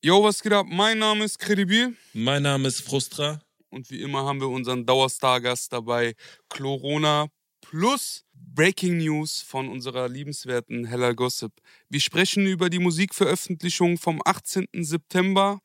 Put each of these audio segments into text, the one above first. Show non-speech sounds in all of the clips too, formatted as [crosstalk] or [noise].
Yo, was geht ab? Mein Name ist Credibil. Mein Name ist Frustra. Und wie immer haben wir unseren Dauerstar-Gast dabei, Corona plus Breaking News von unserer liebenswerten Hella Gossip. Wir sprechen über die Musikveröffentlichung vom 18. September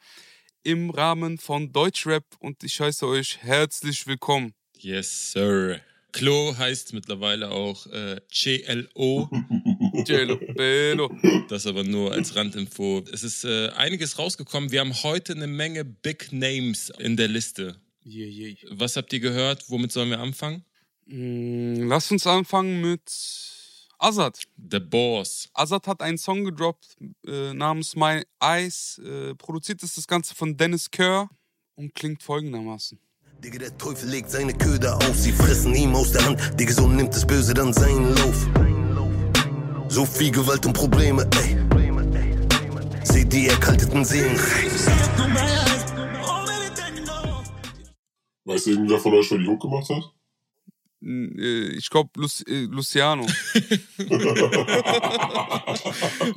im Rahmen von Deutschrap und ich heiße euch herzlich willkommen. Yes, sir. Klo heißt mittlerweile auch äh, CLO. [laughs] CLO. Das aber nur als Randinfo. Es ist äh, einiges rausgekommen. Wir haben heute eine Menge Big Names in der Liste. Yeah, yeah. Was habt ihr gehört? Womit sollen wir anfangen? Mm, lass uns anfangen mit Azad. The Boss. Azad hat einen Song gedroppt äh, namens My Eyes. Äh, produziert ist das Ganze von Dennis Kerr und klingt folgendermaßen. Digga, der Teufel legt seine Köder auf, sie fressen ihm aus der Hand. Digga, so nimmt das Böse dann seinen Lauf. So viel Gewalt und Probleme, ey. Seht die erkalteten Seelen. Weißt du irgendwer von euch, wer die Hook gemacht hat? Äh, ich glaube, Lu äh, Luciano. [laughs] [laughs]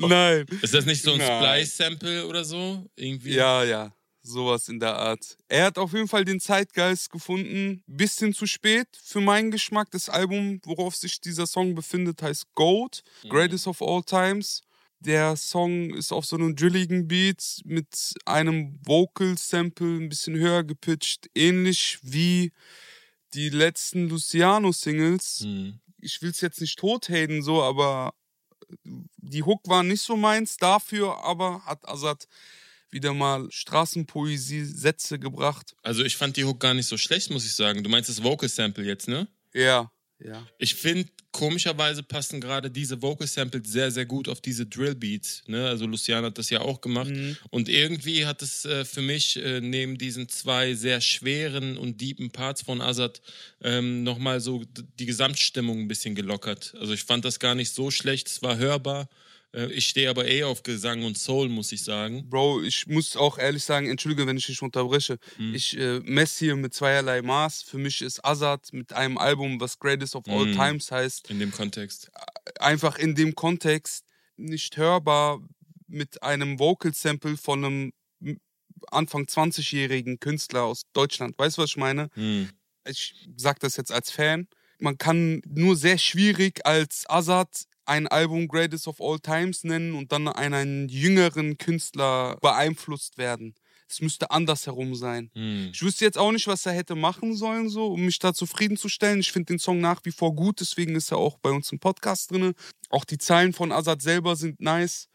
Nein. Ist das nicht so ein. Splice-Sample oder so? Irgendwie? Ja, ja. Sowas in der Art. Er hat auf jeden Fall den Zeitgeist gefunden. Bisschen zu spät für meinen Geschmack. Das Album, worauf sich dieser Song befindet, heißt Gold. Greatest of All Times. Der Song ist auf so einem drilligen Beat mit einem Vocal-Sample ein bisschen höher gepitcht. Ähnlich wie die letzten Luciano-Singles. Hm. Ich will es jetzt nicht tothaten, so, aber die Hook war nicht so meins. Dafür aber hat Azad wieder mal Straßenpoesie-Sätze gebracht. Also ich fand die Hook gar nicht so schlecht, muss ich sagen. Du meinst das Vocal-Sample jetzt, ne? Ja, ja. Ich finde, komischerweise passen gerade diese Vocal Samples sehr, sehr gut auf diese Drill Beats. Ne? Also Luciano hat das ja auch gemacht. Mhm. Und irgendwie hat es äh, für mich äh, neben diesen zwei sehr schweren und deepen Parts von Azad ähm, nochmal so die Gesamtstimmung ein bisschen gelockert. Also ich fand das gar nicht so schlecht, es war hörbar. Äh, ich stehe aber eh auf Gesang und Soul, muss ich sagen. Bro, ich muss auch ehrlich sagen, entschuldige, wenn ich dich unterbreche. Mhm. Ich äh, messe hier mit zweierlei Maß. Für mich ist Azad mit einem Album, was Greatest of All Mhm. Times heißt, In dem Kontext. einfach in dem Kontext nicht hörbar mit einem Vocal-Sample von einem Anfang 20-jährigen Künstler aus Deutschland. Weißt du, was ich meine? Hm. Ich sag das jetzt als Fan. Man kann nur sehr schwierig als Azad ein Album Greatest of All Times nennen und dann einen, einen jüngeren Künstler beeinflusst werden. Es müsste andersherum sein. Hm. Ich wüsste jetzt auch nicht, was er hätte machen sollen, so, um mich da zufriedenzustellen. Ich finde den Song nach wie vor gut, deswegen ist er auch bei uns im Podcast drin. Auch die Zeilen von Azad selber sind nice.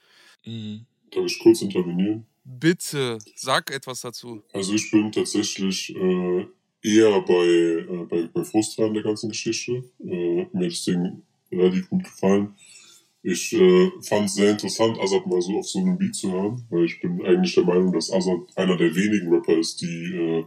Hm. Darf ich kurz intervenieren? Bitte, sag etwas dazu. Also ich bin tatsächlich äh, eher bei, äh, bei, bei Frustra in der ganzen Geschichte. Äh, mir hat das Ding relativ gut gefallen. Ich äh, fand es sehr interessant, Azad mal so auf so einem Beat zu hören, weil ich bin eigentlich der Meinung, dass Azad einer der wenigen Rapper ist, die äh,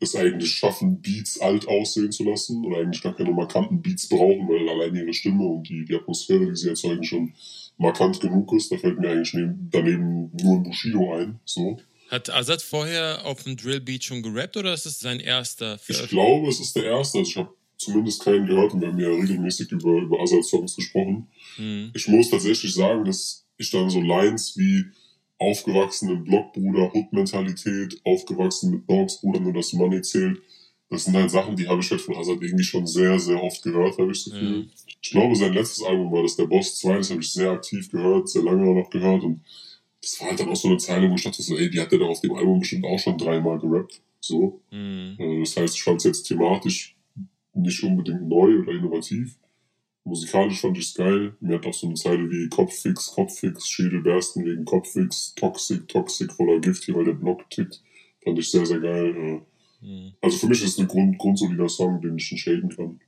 es eigentlich schaffen, Beats alt aussehen zu lassen und eigentlich gar keine markanten Beats brauchen, weil allein ihre Stimme und die, die Atmosphäre, die sie erzeugen, schon markant genug ist. Da fällt mir eigentlich neben, daneben nur ein Bushido ein. So. Hat Azad vorher auf dem Drill Beat schon gerappt oder ist es sein erster? Ich glaube, es ist der erste. Also ich habe zumindest keinen gehört und wir haben ja regelmäßig über, über Azad-Songs gesprochen. Hm. Ich muss tatsächlich sagen, dass ich dann so Lines wie aufgewachsen im Blockbruder, Hood-Mentalität, aufgewachsen mit Dogs Bruder, nur das Money zählt. Das sind halt Sachen, die habe ich halt von Azad irgendwie schon sehr, sehr oft gehört, habe ich das Gefühl. Ja. Ich glaube, sein letztes Album war das, der Boss 2, das habe ich sehr aktiv gehört, sehr lange auch noch gehört und das war halt dann auch so eine Zeile, wo ich dachte so, ey, die hat er doch auf dem Album bestimmt auch schon dreimal gerappt. So. Hm. Äh, Das heißt, ich fand es jetzt thematisch nicht unbedingt neu oder innovativ. Musikalisch fand ich es geil. Mir hat auch so eine Zeile wie Kopffix, Kopffix, Schädelbersten wegen Kopffix, Toxic, Toxic voller Gift hier, weil der Block tickt. Fand ich sehr, sehr geil. Äh, Hm. Also für mich ist es ein Grund, grundsolider Song, den ich nicht shaden kann.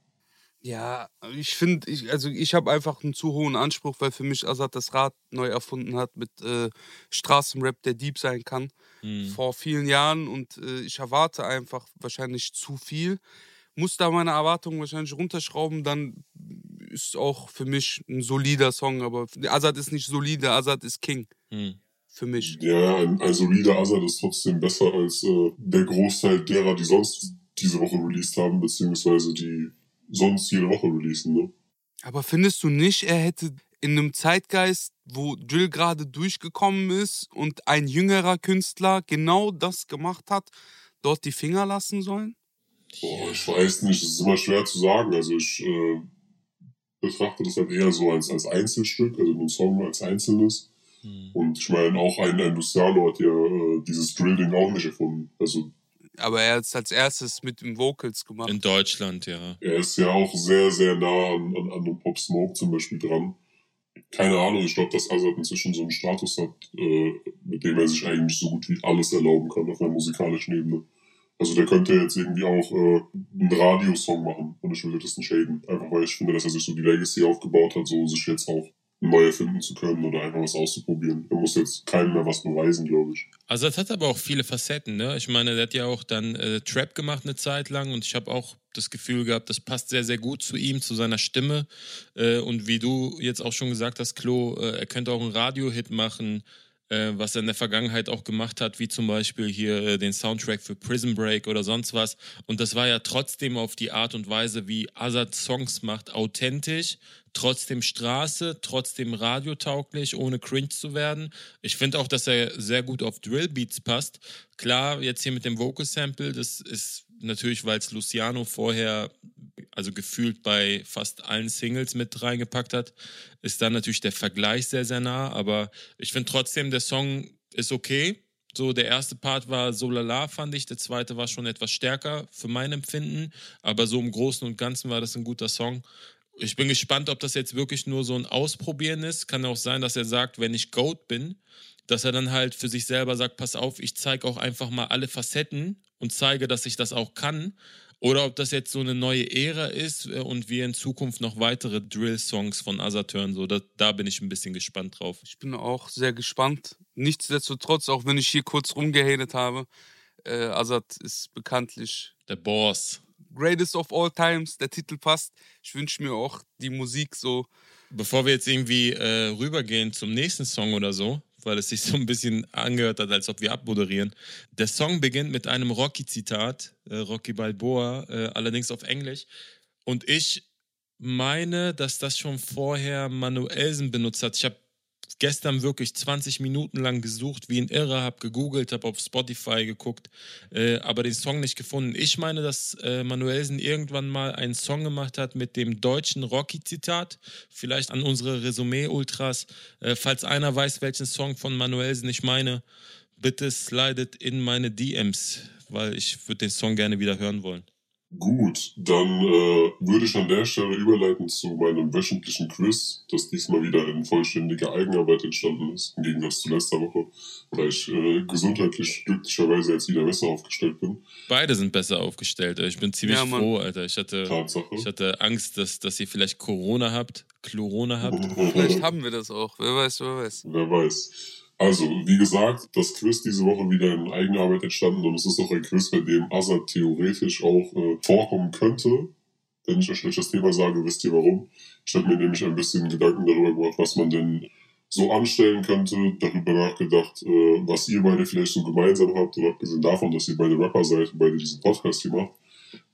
Ja, ich finde, ich, also ich habe einfach einen zu hohen Anspruch, weil für mich Azad das Rad neu erfunden hat mit äh, Straßenrap, der deep sein kann, Hm. vor vielen Jahren und äh, ich erwarte einfach wahrscheinlich zu viel. Muss da meine Erwartungen wahrscheinlich runterschrauben, dann ist auch für mich ein solider Song, aber Azad ist nicht solide, Azad ist King Hm. für mich. Ja, ein, ein solider Azad ist trotzdem besser als äh, der Großteil derer, die sonst diese Woche released haben, beziehungsweise die sonst jede Woche releasen, ne? Aber findest du nicht, er hätte, in einem Zeitgeist, wo Drill gerade durchgekommen ist und ein jüngerer Künstler genau das gemacht hat, dort die Finger lassen sollen? Boah, ich weiß nicht, es ist immer schwer zu sagen. Also ich äh, betrachte das halt eher so als, als Einzelstück, also den Song als Einzelnes. Mhm. Und ich meine, auch ein, ein Luciano hat ja äh, dieses Drill-Ding auch nicht erfunden. Also aber er hat es als erstes mit den Vocals gemacht. In Deutschland, ja. Er ist ja auch sehr, sehr nah an, an, an dem Pop Smoke zum Beispiel dran. Keine Ahnung, ich glaube, dass Azad inzwischen so einen Status hat, äh, mit dem er sich eigentlich so gut wie alles erlauben kann auf einer musikalischen Ebene. Also der könnte jetzt irgendwie auch äh, einen Radiosong machen und ich würde das nicht haten. Einfach weil ich finde, dass er sich so die Legacy aufgebaut hat, so sich jetzt auch neu erfinden zu können oder einfach was auszuprobieren. Er muss jetzt keinem mehr was beweisen, glaube ich. Also das hat aber auch viele Facetten, ne? Ich meine, der hat ja auch dann äh, Trap gemacht eine Zeit lang und ich habe auch das Gefühl gehabt, das passt sehr, sehr gut zu ihm, zu seiner Stimme. Äh, und wie du jetzt auch schon gesagt hast, Klo, äh, er könnte auch einen Radio-Hit machen, äh, was er in der Vergangenheit auch gemacht hat, wie zum Beispiel hier äh, den Soundtrack für Prison Break oder sonst was. Und das war ja trotzdem auf die Art und Weise, wie Azad Songs macht, authentisch, trotzdem Straße, trotzdem radiotauglich, ohne cringe zu werden. Ich finde auch, dass er sehr gut auf Drillbeats passt. Klar, jetzt hier mit dem Vocal Sample, das ist natürlich, weil es Luciano vorher, also gefühlt bei fast allen Singles mit reingepackt hat, ist dann natürlich der Vergleich sehr, sehr nah. Aber ich finde trotzdem, der Song ist okay. So, der erste Part war so lala, fand ich. Der zweite war schon etwas stärker für mein Empfinden. Aber so im Großen und Ganzen war das ein guter Song. Ich bin gespannt, ob das jetzt wirklich nur so ein Ausprobieren ist. Kann auch sein, dass er sagt, wenn ich Goat bin, dass er dann halt für sich selber sagt, pass auf, ich zeige auch einfach mal alle Facetten und zeige, dass ich das auch kann. Oder ob das jetzt so eine neue Ära ist äh, und wir in Zukunft noch weitere Drill-Songs von Azad hören. So, da, da bin ich ein bisschen gespannt drauf. Ich bin auch sehr gespannt. Nichtsdestotrotz, auch wenn ich hier kurz rumgehatet habe, äh, Azad ist bekanntlich der Boss. Greatest of All Times, der Titel passt. Ich wünsche mir auch die Musik so. Bevor wir jetzt irgendwie äh, rübergehen zum nächsten Song oder so, weil es sich so ein bisschen angehört hat, als ob wir abmoderieren. Der Song beginnt mit einem Rocky-Zitat, äh, Rocky Balboa, äh, allerdings auf Englisch. Und ich meine, dass das schon vorher Manuelsen benutzt hat. Ich habe gestern wirklich 20 Minuten lang gesucht, wie ein Irrer, habe gegoogelt, habe auf Spotify geguckt, äh, aber den Song nicht gefunden. Ich meine, dass äh, Manuelsen irgendwann mal einen Song gemacht hat mit dem deutschen Rocky-Zitat, vielleicht an unsere Resümee-Ultras. Äh, falls einer weiß, welchen Song von Manuelsen ich meine, bitte slidet in meine DMs, weil ich würde den Song gerne wieder hören wollen. Gut, dann äh, würde ich an der Stelle überleiten zu meinem wöchentlichen Quiz, das diesmal wieder in vollständiger Eigenarbeit entstanden ist, im Gegensatz zu letzter Woche, weil ich äh, gesundheitlich glücklicherweise jetzt wieder besser aufgestellt bin. Beide sind besser aufgestellt. Ich bin ziemlich ja, froh, Alter. Ich hatte, ich hatte Angst, dass, dass ihr vielleicht Corona habt, Chlorona habt. [laughs] vielleicht haben wir das auch. Wer weiß, wer weiß. Wer weiß. Also, wie gesagt, das Quiz diese Woche wieder in Eigenarbeit entstanden und es ist auch ein Quiz, bei dem Assad theoretisch auch äh, vorkommen könnte. Wenn ich gleich das Thema sage, wisst ihr warum. Ich habe mir nämlich ein bisschen Gedanken darüber gemacht, was man denn so anstellen könnte, darüber nachgedacht, äh, was ihr beide vielleicht so gemeinsam habt und abgesehen davon, dass ihr beide Rapper seid und beide diesen Podcast hier macht,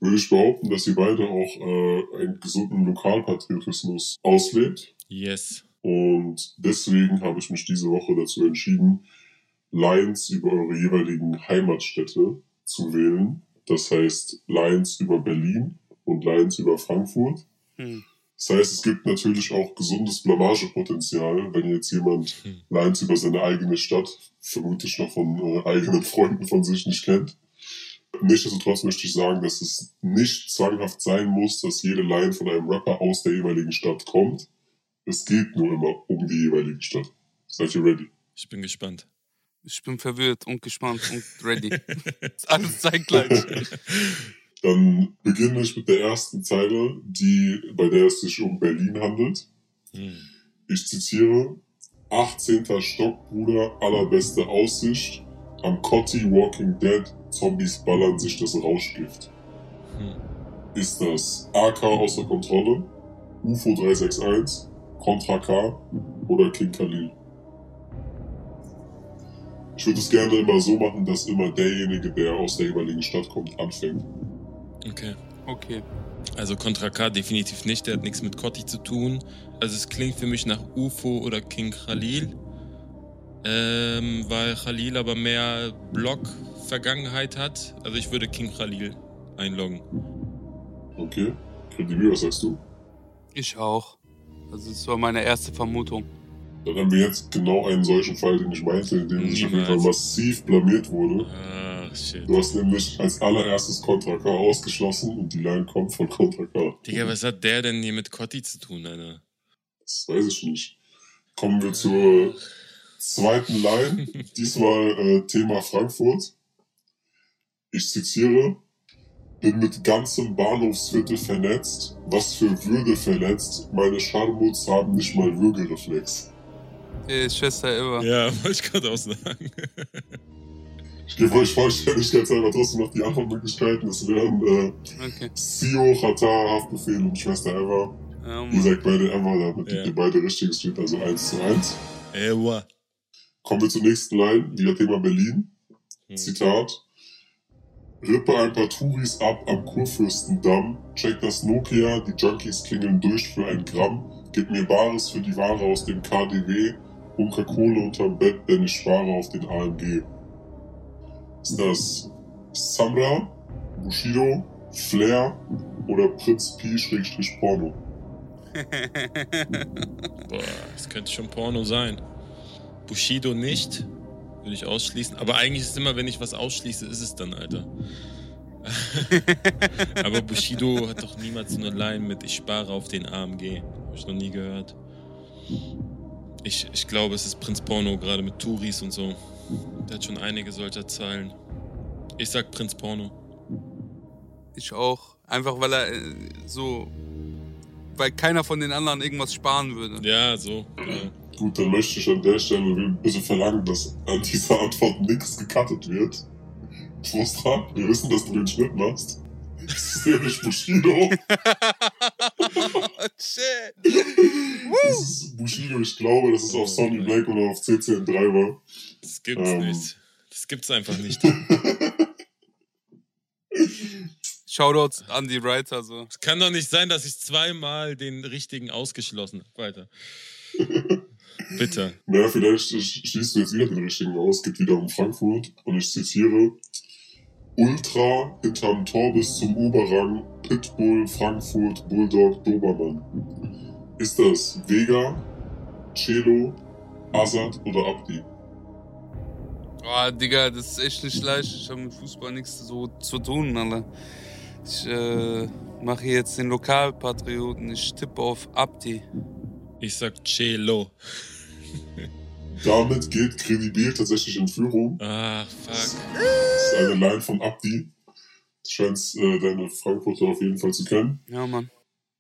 würde ich behaupten, dass ihr beide auch äh, einen gesunden Lokalpatriotismus auslebt. Yes. Und deswegen habe ich mich diese Woche dazu entschieden, Lines über eure jeweiligen Heimatstädte zu wählen. Das heißt Lines über Berlin und Lines über Frankfurt. Hm. Das heißt, es gibt natürlich auch gesundes Blamagepotenzial, wenn jetzt jemand hm. Lines über seine eigene Stadt, vermutlich noch von äh, eigenen Freunden von sich nicht kennt. Nichtsdestotrotz möchte ich sagen, dass es nicht zwanghaft sein muss, dass jede Line von einem Rapper aus der jeweiligen Stadt kommt. Es geht nur immer um die jeweilige Stadt. Seid ihr ready? Ich bin gespannt. Ich bin verwirrt und gespannt und ready. [laughs] alles zeitgleich. [laughs] Dann beginne ich mit der ersten Zeile, die, bei der es sich um Berlin handelt. Hm. Ich zitiere, 18. Stock, Bruder, allerbeste Aussicht. Am Cotti Walking Dead, Zombies ballern sich das Rauschgift. Hm. Ist das AK außer Kontrolle, UFO 361, Contra K oder King Khalil. Ich würde es gerne immer so machen, dass immer derjenige, der aus der jeweiligen Stadt kommt, anfängt. Okay. Okay. Also Contra K definitiv nicht, der hat nichts mit Kotti zu tun. Also es klingt für mich nach UFO oder King Khalil. Ähm, weil Khalil aber mehr Block-Vergangenheit hat. Also ich würde King Khalil einloggen. Okay. Kredibil, was sagst du? Ich auch. Also das war meine erste Vermutung. Dann haben wir jetzt genau einen solchen Fall, den ich meinte, in dem sich auf jeden Fall massiv blamiert wurde. Ah, shit. Du hast nämlich als allererstes Contra K ausgeschlossen und die Line kommt von Contra K. Digga, was hat der denn hier mit Kotti zu tun, Alter? Das weiß ich nicht. Kommen wir zur zweiten Line. [laughs] Diesmal äh, Thema Frankfurt. Ich zitiere. Bin mit ganzem Bahnhofsviertel vernetzt. Was für Würde verletzt. Meine Scharmuts haben nicht mal Würgereflex. Ey, Schwester Eva. Ja, [laughs] wollte ich gerade auch sagen. Ich gebe euch vollständigkeitshalber trotzdem noch die Antwortmöglichkeiten. Das wären äh, Okay. Sio, Chata, Haftbefehl und Schwester Eva. Ja, Ihr sagt beide Eva, damit Ja. ihr beide richtig. Es steht also 1 zu 1. Ewa. Kommen wir zur nächsten Line. Wieder Thema Berlin. Hm. Zitat. Rippe ein paar Touris ab am Kurfürstendamm. Check das Nokia, die Junkies klingeln durch für ein Gramm. Gib mir Bares für die Ware aus dem KDW. Bunker Kohle unterm Bett, denn ich spare auf den AMG. Ist das Samra, Bushido, Flair oder Prinz P-Porno? [laughs] Boah, das könnte schon Porno sein. Bushido nicht, würde ich ausschließen. Aber eigentlich ist es immer, wenn ich was ausschließe, ist es dann, Alter. [laughs] Aber Bushido hat doch niemals so eine Line mit Ich spare auf den AMG. Habe ich noch nie gehört. Ich, ich glaube, es ist Prinz Porno, gerade mit Touris und so. Der hat schon einige solcher Zeilen. Ich sag Prinz Porno. Ich auch. Einfach weil er äh, so. Weil keiner von den anderen irgendwas sparen würde. Ja, so. Genau. Gut, dann möchte ich an der Stelle bitte verlangen, dass an dieser Antwort nichts gecuttet wird. Frustra, wir wissen, dass du den Schnitt machst. Das ist nämlich Bushido. [laughs] Shit. Das ist Bushido, ich glaube, dass es auf Sonny Black oder auf CCN3 war. Das gibt's Ähm. nicht. Das gibt's einfach nicht. [laughs] Shoutouts an die Writer. So. Es kann doch nicht sein, dass ich zweimal den richtigen ausgeschlossen habe. Weiter. [laughs] Bitte. Naja, vielleicht sch- schließt du jetzt wieder den richtigen aus. Es geht wieder um Frankfurt. Und ich zitiere. Ultra hinterm Tor bis zum Oberrang. Pitbull, Frankfurt, Bulldog, Dobermann. Ist das Vega, Celo, Azad oder Abdi? Oh, Digga, das ist echt nicht leicht. Ich habe mit Fußball nichts so zu tun, Alter. Ich äh, mache jetzt den Lokalpatrioten. Ich tippe auf Abdi. Ich sag Cello. Damit geht Credibil tatsächlich in Führung. Ah, fuck. Das ist eine Line von Abdi. Du scheinst äh, deine Frankfurter auf jeden Fall zu kennen. Ja, Mann.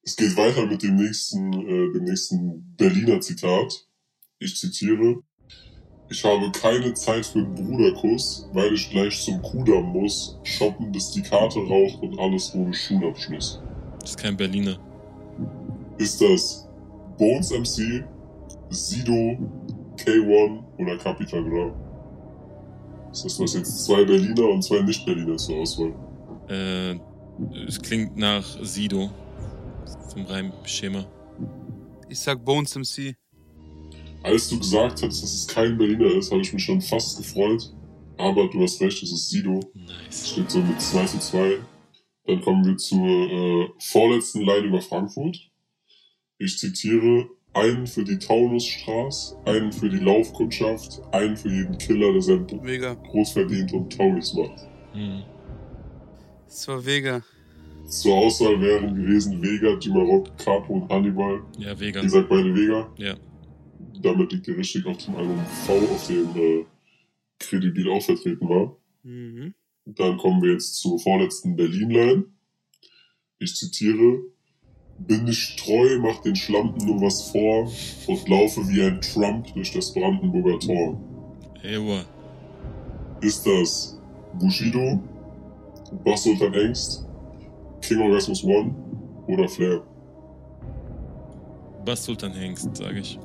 Es geht weiter mit dem nächsten, äh, dem nächsten Berliner Zitat. Ich zitiere. Ich habe keine Zeit für einen Bruderkuss, weil ich gleich zum Kudamm muss, shoppen bis die Karte raucht und alles ohne Schulabschluss. Das ist kein Berliner. Ist das Bones MC, Sido, K1 oder Capital Bra? Das heißt, du hast jetzt zwei Berliner und zwei Nicht-Berliner zur Auswahl. Äh, es klingt nach Sido. Vom Reimschema. Ich sag Bones MC. Als du gesagt hast, dass es kein Berliner ist, habe ich mich schon fast gefreut. Aber du hast recht, es ist Sido. Es Nice. steht so mit 2 zu 2. Dann kommen wir zur äh, vorletzten Line über Frankfurt. Ich zitiere, einen für die Taunusstraße, einen für die Laufkundschaft, einen für jeden Killer, der sein Vega. groß verdient und Tauris macht. Hm. Das war Vega. Zur Auswahl wären gewesen Vega, Jimarok, Capo und Hannibal. Ja, Vega. Wie gesagt, beide Vega. Ja. Damit liegt ihr richtig auf dem Album V, auf dem äh, Credibil auch vertreten war. Mhm. Dann kommen wir jetzt zur vorletzten Berlin-Line. Ich zitiere. Bin ich treu, mach den Schlampen nur was vor und laufe wie ein Trump durch das Brandenburger Tor. Ewa. Ist das Bushido, Boss Sultan Engst, King Orgasmus One oder Flair? Bass Sultan Hengst, sage ich.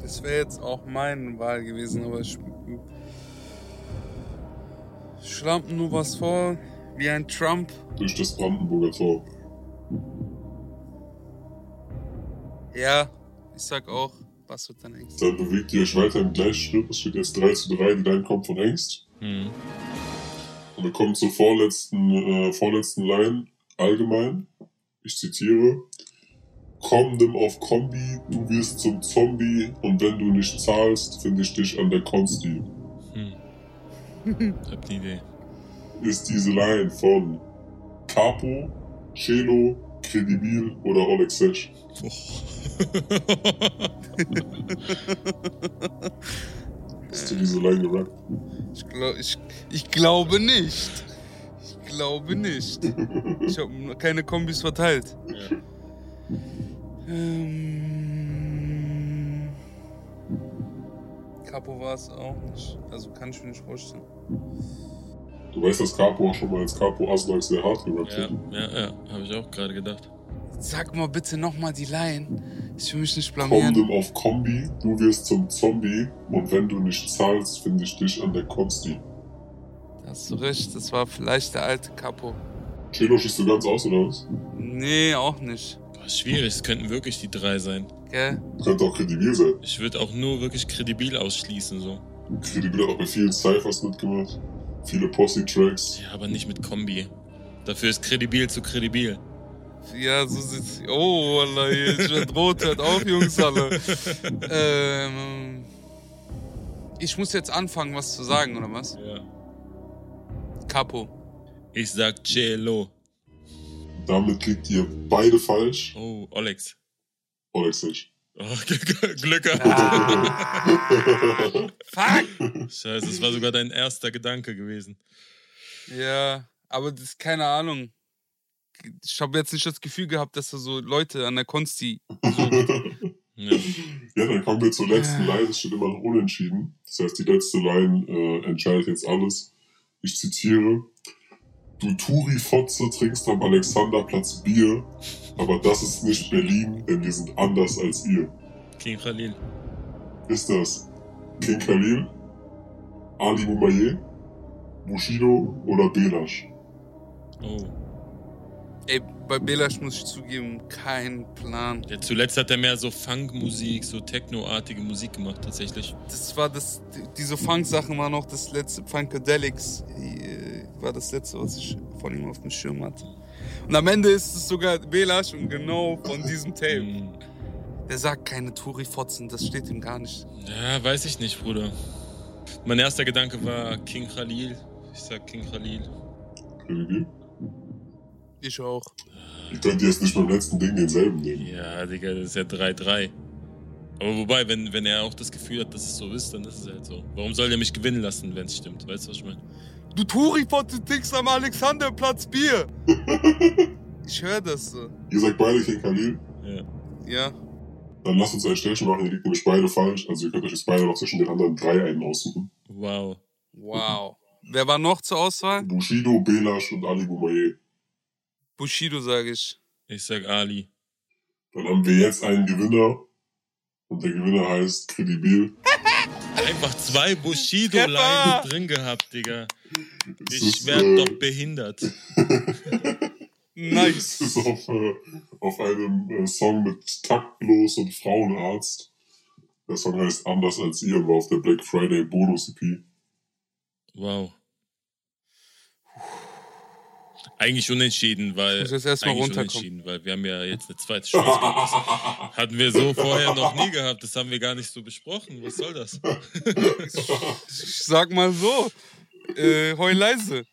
Das wäre jetzt auch meine Wahl gewesen, aber ich. Schlampen nur was vor. Wie ein Trump. durch das Brandenburger Tor. Ja, ich sag auch, was wird dein Ängste? Dann bewegt ihr euch weiter im gleichen Schritt. Es steht jetzt 3 zu 3, die Line kommt von Hengst. Hm. Und wir kommen zur vorletzten, äh, vorletzten Line allgemein. Ich zitiere. Komm, nimm auf Kombi, du wirst zum Zombie und wenn du nicht zahlst, finde ich dich an der Konsti. Hm. [laughs] Hab die Idee. Ist diese Line von Capo, Celo, Credibil oder Oleg Sesh? [laughs] Hast du diese Line gerappt? Ich, glaub, ich, ich glaube nicht. Ich glaube nicht. Ich habe keine Kombis verteilt. ja. Ähm, Capo war es auch nicht. Also kann ich mir nicht vorstellen. Du weißt, dass Capo auch schon mal als Capo Aslak sehr hart gerappt Ja, hat. ja, ja, habe ich auch gerade gedacht. Sag mal bitte nochmal die Line. Ich will mich nicht Komm, blamieren. nimm auf Kombi, du wirst zum Zombie und wenn du nicht zahlst, finde ich dich an der Konsti. Da hast du recht, das war vielleicht der alte Capo. Celo schießt du ganz aus, oder was? Nee, auch nicht. Boah, schwierig, es könnten wirklich die drei sein. Gell? Könnte auch kredibil sein. Ich würde auch nur wirklich kredibil ausschließen, so. Kredibil hat auch bei vielen Cyphers mitgemacht. Viele Posse-Tracks. Ja, aber nicht mit Kombi. Dafür ist kredibil zu kredibil. Ja, so sieht's. Oh, Wallah, hier, ich werd rot, hört auf, Jungs alle. [laughs] ähm, ich muss jetzt anfangen, was zu sagen, oder was? Ja. Capo. Ich sag Cello. Damit liegt ihr beide falsch. Oh, Olex. Alex nicht. Oh, [laughs] Glück [laughs] gehabt. Fuck! Scheiße, das war sogar dein erster Gedanke gewesen. Ja, aber das ist keine Ahnung. Ich habe jetzt nicht das Gefühl gehabt, dass er so Leute an der Konsti. [laughs] Ja. Ja, dann kommen wir zur letzten Line. Es steht immer noch unentschieden. Das heißt, die letzte Line äh, entscheidet jetzt alles. Ich zitiere. Du Turi-Fotze trinkst am Alexanderplatz Bier, aber das ist nicht Berlin, denn wir sind anders als ihr. King Khalil. Ist das King Khalil, Ali Boumaier, Bushido oder Belash? Oh. Ey, bei Belash muss ich zugeben, kein Plan. Ja, zuletzt hat er mehr so Funkmusik, so Techno-artige Musik gemacht, tatsächlich. Das war das, diese Funk-Sachen war noch das letzte, Funkadelics äh, war das letzte, was ich von ihm auf dem Schirm hatte. Und am Ende ist es sogar Belash und genau von diesem Tape. Der sagt keine Touri-Fotzen, das steht ihm gar nicht. Ja, weiß ich nicht, Bruder. Mein erster Gedanke war King Khalil. Ich sag King Khalil. Kredibil? Ich auch. Ich könnte jetzt nicht beim letzten Ding denselben nehmen. Ja, Digga, das ist ja 3-3. Aber wobei, wenn, wenn er auch das Gefühl hat, dass es so ist, dann ist es halt so. Warum soll er mich gewinnen lassen, wenn es stimmt? Weißt du, was ich meine? Du Touri-Fotze tickst am Alexanderplatz Bier. [laughs] ich höre das so. Ihr sagt beide King Khalil. Ja. Ja. Dann lasst uns ein Stellchen machen, ihr liegt nämlich beide falsch. Also ihr könnt euch jetzt beide noch zwischen den anderen drei einen aussuchen. Wow. Wow. Wer war noch zur Auswahl? Bushido, Belash und Ali Boumaier. Bushido, sage ich. Ich sag Ali. Dann haben wir jetzt einen Gewinner. Und der Gewinner heißt Credibil. [laughs] Einfach zwei! Bushido-Lines drin gehabt, Digga. Ich werd äh, doch behindert. [laughs] Nice. Es [laughs] ist auf, äh, auf einem äh, Song mit Taktlos und Frauenarzt. Der Song heißt Anders als ihr und war auf der Black Friday Bonus EP. Wow. Eigentlich unentschieden, weil. Ich muss jetzt erst mal eigentlich runterkommen. unentschieden, weil wir haben ja jetzt eine zweite Chance. [laughs] Hatten wir so vorher noch nie gehabt. Das haben wir gar nicht so besprochen. Was soll das? Ich [laughs] sag mal so. Äh, heul leise.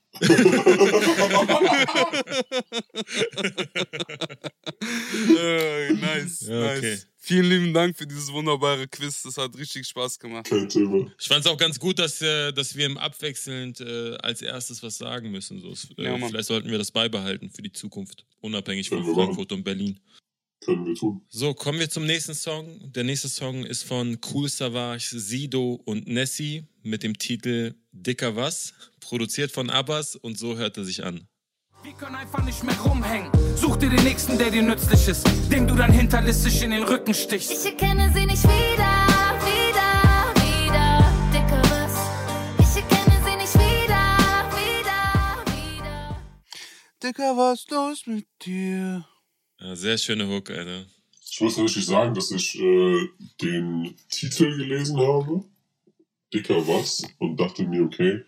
Äh, nice, Ja, okay. nice. Vielen lieben Dank für dieses wunderbare Quiz. Das hat richtig Spaß gemacht. Kein Thema. Ich fand es auch ganz gut, dass, äh, dass wir im abwechselnd äh, als erstes was sagen müssen. So, Es- äh, Ja, vielleicht sollten wir das beibehalten für die Zukunft, unabhängig von. Frankfurt und Berlin. Können wir tun. So, kommen wir zum nächsten Song. Der nächste Song ist von Cool Savage, Sido und Nessie mit dem Titel Dicker Was, produziert von Abbas und so hört er sich an. Wir können einfach nicht mehr rumhängen. Such dir den nächsten, der dir nützlich ist, dem du dann hinterlistig in den Rücken stichst. Ich erkenne sie nicht wieder, wieder, wieder. Dicke was? Ich erkenne sie nicht wieder, wieder, wieder. Dicker, was ist los mit dir? Ja, sehr schöne Hook, Alter. Ich muss richtig sagen, dass ich äh, den Titel gelesen habe, Dicker was, und dachte mir, okay,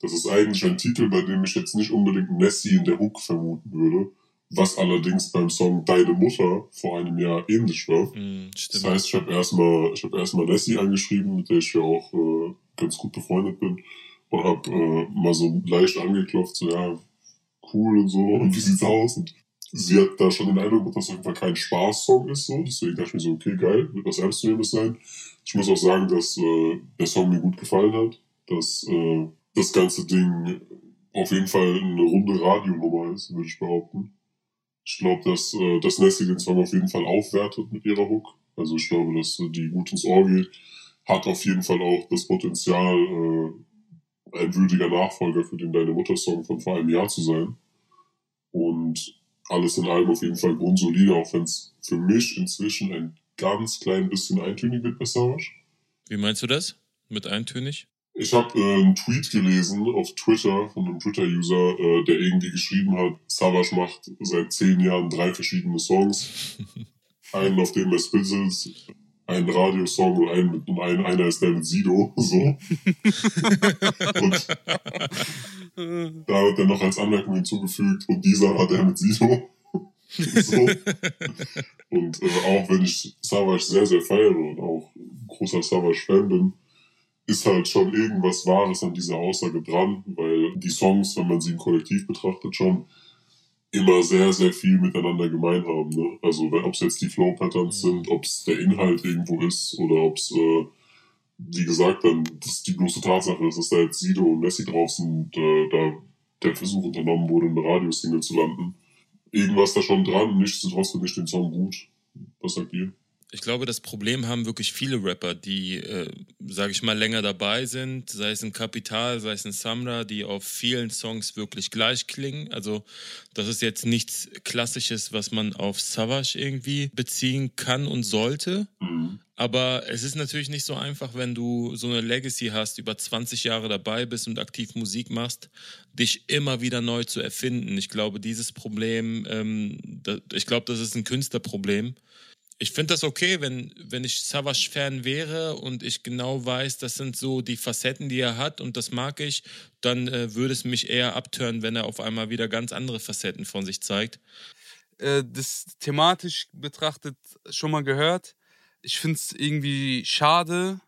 das ist eigentlich ein Titel, bei dem ich jetzt nicht unbedingt Nessie in der Hook vermuten würde, was allerdings beim Song Deine Mutter vor einem Jahr ähnlich war. Hm, Das heißt, ich habe erstmal ich hab erstmal Nessie angeschrieben, mit der ich ja auch äh, ganz gut befreundet bin, und habe äh, mal so leicht angeklopft, so ja, cool und so, [laughs] und wie sieht's aus? Und sie hat da schon den Eindruck, dass das auf jeden Fall kein Spaßsong ist, so. Deswegen dachte ich mir so, okay, geil, wird was Ernstzunehmendes sein. Ich muss auch sagen, dass äh, der Song mir gut gefallen hat, dass äh, das ganze Ding auf jeden Fall eine runde Radionummer ist, würde ich behaupten. Ich glaube, dass, äh, dass Nessie den Song auf jeden Fall aufwertet mit ihrer Hook. Also ich glaube, dass die gut ins Ohr geht. Hat auf jeden Fall auch das Potenzial, äh, ein würdiger Nachfolger für den Deine Mutter-Song von vor einem Jahr zu sein. Und alles in allem auf jeden Fall grundsolide, auch wenn es für mich inzwischen ein ganz klein bisschen eintönig wird bei Savage. Wie meinst du das? Mit eintönig? Ich habe äh, einen Tweet gelesen auf Twitter von einem Twitter-User, äh, der irgendwie geschrieben hat, Savage macht seit zehn Jahren drei verschiedene Songs. [laughs] einen, auf dem er spitzelt, einen Radiosong und einen mit und ein, einer ist der mit Sido. [laughs] So. und da hat er noch als Anmerkung hinzugefügt, und dieser hat er mit Sido. [laughs] so. Und äh, auch wenn ich Savage sehr, sehr feiere und auch ein großer Savage-Fan bin, ist halt schon irgendwas Wahres an dieser Aussage dran, weil die Songs, wenn man sie im Kollektiv betrachtet, schon immer sehr, sehr viel miteinander gemein haben. Ne? Also ob es jetzt die Flow-Patterns sind, ob es der Inhalt irgendwo ist oder ob es, äh, wie gesagt, dann das ist die bloße Tatsache ist, dass da jetzt Sido und Messi drauf sind, äh, da der Versuch unternommen wurde, eine Radiosingle zu landen. Irgendwas da schon dran, nichtsdestotrotz finde ich den Song gut. Was sagt ihr? Ich glaube, das Problem haben wirklich viele Rapper, die, äh, sage ich mal, länger dabei sind, sei es ein Kapital, sei es ein Samra, die auf vielen Songs wirklich gleich klingen. Also das ist jetzt nichts Klassisches, was man auf Savage irgendwie beziehen kann und sollte. Mhm. Aber es ist natürlich nicht so einfach, wenn du so eine Legacy hast, über 20 Jahre dabei bist und aktiv Musik machst, dich immer wieder neu zu erfinden. Ich glaube, dieses Problem, ähm, da, ich glaube, das ist ein Künstlerproblem. Ich finde das okay, wenn, wenn ich Savage-Fan wäre und ich genau weiß, das sind so die Facetten, die er hat und das mag ich, dann äh, würde es mich eher abtören, wenn er auf einmal wieder ganz andere Facetten von sich zeigt. Äh, das thematisch betrachtet schon mal gehört. Ich finde es irgendwie schade.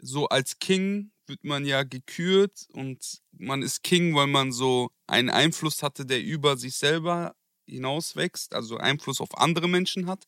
So als King wird man ja gekürt und man ist King, weil man so einen Einfluss hatte, der über sich selber hinauswächst, also Einfluss auf andere Menschen hat.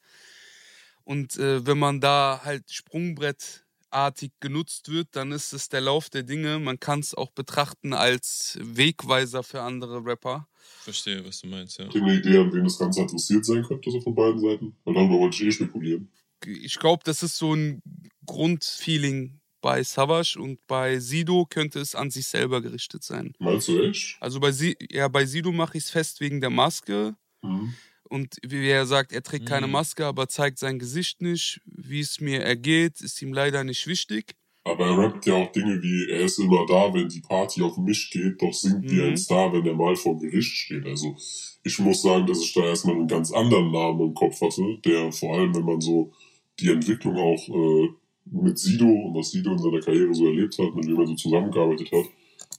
Und äh, wenn man da halt sprungbrettartig genutzt wird, dann ist es der Lauf der Dinge. Man kann es auch betrachten als Wegweiser für andere Rapper. Verstehe, was du meinst, ja. Habt ihr eine Idee, an wen das Ganze adressiert sein könnte, so von beiden Seiten? Weil darüber wollte ich eh spekulieren. ich glaube, das ist so ein Grundfeeling bei Savage und bei Sido könnte es an sich selber gerichtet sein. Meinst du echt? Also bei, Si- ja, bei Sido mache ich es fest wegen der Maske Mhm. Und wie er sagt, er trägt keine Mhm. Maske, aber zeigt sein Gesicht nicht. Wie es mir ergeht, ist ihm leider nicht wichtig. Aber er rappt ja auch Dinge wie, er ist immer da, wenn die Party auf mich geht, doch singt wie Mhm. ein Star, wenn er mal vor Gericht steht. Also ich muss sagen, dass ich da erstmal einen ganz anderen Namen im Kopf hatte, der vor allem, wenn man so die Entwicklung auch äh, mit Sido und was Sido in seiner Karriere so erlebt hat, mit wem er so zusammengearbeitet hat,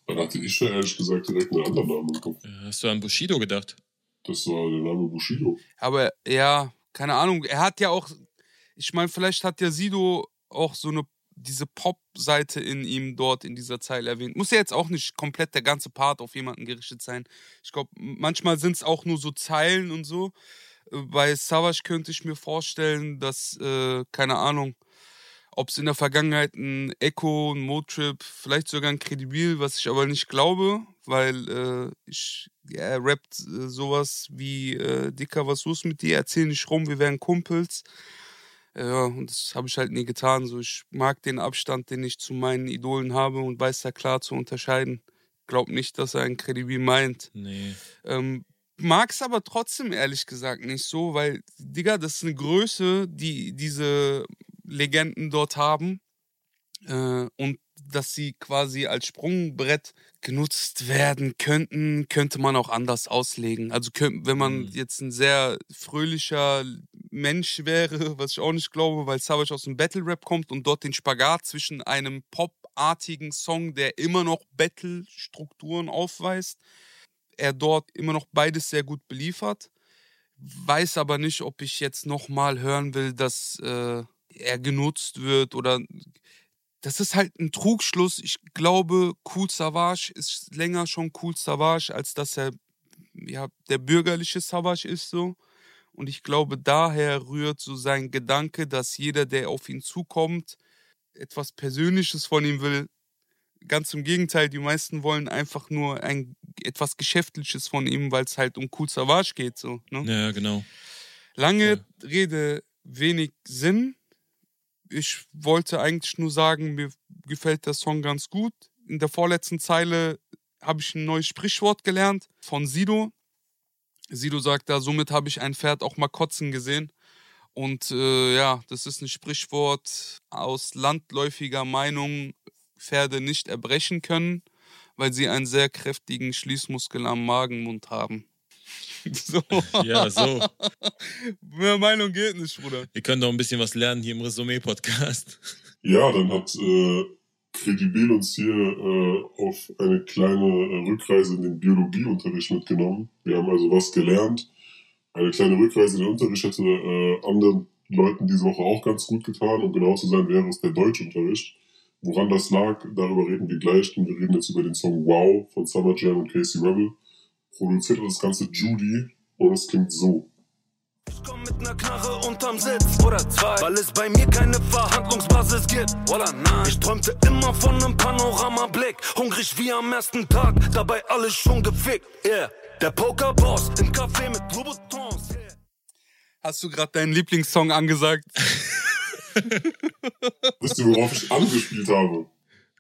dann hatte ich da ehrlich gesagt direkt einen anderen Namen im Kopf. Hast du an Bushido gedacht? Das war der Name Bushido. Aber ja, keine Ahnung, er hat ja auch, ich meine, vielleicht hat ja Sido auch so eine, diese Pop-Seite in ihm dort in dieser Zeile erwähnt. Muss ja jetzt auch nicht komplett der ganze Part auf jemanden gerichtet sein. Ich glaube, manchmal sind es auch nur so Zeilen und so. Bei Savage könnte ich mir vorstellen, dass, äh, keine Ahnung, ob es in der Vergangenheit ein Echo, ein Motrip, vielleicht sogar ein Credibil, was ich aber nicht glaube, weil äh, ich, er rappt äh, sowas wie äh, Dicker, was los mit dir? Erzähl nicht rum, wir wären Kumpels. Ja, und das habe ich halt nie getan. So, ich mag den Abstand, den ich zu meinen Idolen habe und weiß da klar zu unterscheiden. Glaub nicht, dass er ein Credibil meint. Nee. Ähm, Mag es aber trotzdem ehrlich gesagt nicht so, weil, Digga, das ist eine Größe, die diese Legenden dort haben. Äh, und dass sie quasi als Sprungbrett genutzt werden könnten, könnte man auch anders auslegen. Also wenn man Mhm. jetzt ein sehr fröhlicher Mensch wäre, [laughs] was ich auch nicht glaube, weil Savage aus dem Battle Rap kommt und dort den Spagat zwischen einem popartigen Song, der immer noch Battle-Strukturen aufweist, er dort immer noch beides sehr gut beliefert. Weiß aber nicht, ob ich jetzt nochmal hören will, dass äh, er genutzt wird oder das ist halt ein Trugschluss. Ich glaube, Cool Savage ist länger schon Cool Savage, als dass er ja, der bürgerliche Savage ist so. Und ich glaube, daher rührt so sein Gedanke, dass jeder, der auf ihn zukommt, etwas Persönliches von ihm will. Ganz im Gegenteil, die meisten wollen einfach nur ein etwas Geschäftliches von ihm, weil es halt um Cool Savage geht. So, ne? Ja, genau. Lange Rede, wenig Sinn. Ich wollte eigentlich nur sagen, mir gefällt der Song ganz gut. In der vorletzten Zeile habe ich ein neues Sprichwort gelernt von Sido. Sido sagt da, somit habe ich ein Pferd auch mal kotzen gesehen. Und äh, ja, das ist ein Sprichwort aus landläufiger Meinung, Pferde nicht erbrechen können, weil sie einen sehr kräftigen Schließmuskel am Magenmund haben. [laughs] So. Ja, so. Mehr Meinung geht nicht, Bruder. Ihr könnt auch ein bisschen was lernen hier im Resümee-Podcast. Ja, dann hat äh, Credibil uns hier äh, auf eine kleine äh, Rückreise in den Biologieunterricht mitgenommen. Wir haben also was gelernt. Eine kleine Rückreise in den Unterricht hätte äh, anderen Leuten diese Woche auch ganz gut getan. Um genau zu sein, wäre es der Deutschunterricht. Woran das lag, darüber reden wir gleich. Und wir reden jetzt über den Song Wow von Summer Jam und Casey Rebel. Produziert hat das Ganze Judy und es klingt so. Ich komm mit ner Knarre unterm Sitz oder zwei, weil es bei mir keine Verhandlungsbasis gibt. Voila, nein. Ich träumte immer von nem Panoramablick, hungrig wie am ersten Tag, dabei alles schon gefickt. Yeah, der Pokerboss im Café mit Louboutins. Yeah. Hast du gerade deinen Lieblingssong angesagt? [laughs] Wisst ihr, worauf ich angespielt habe?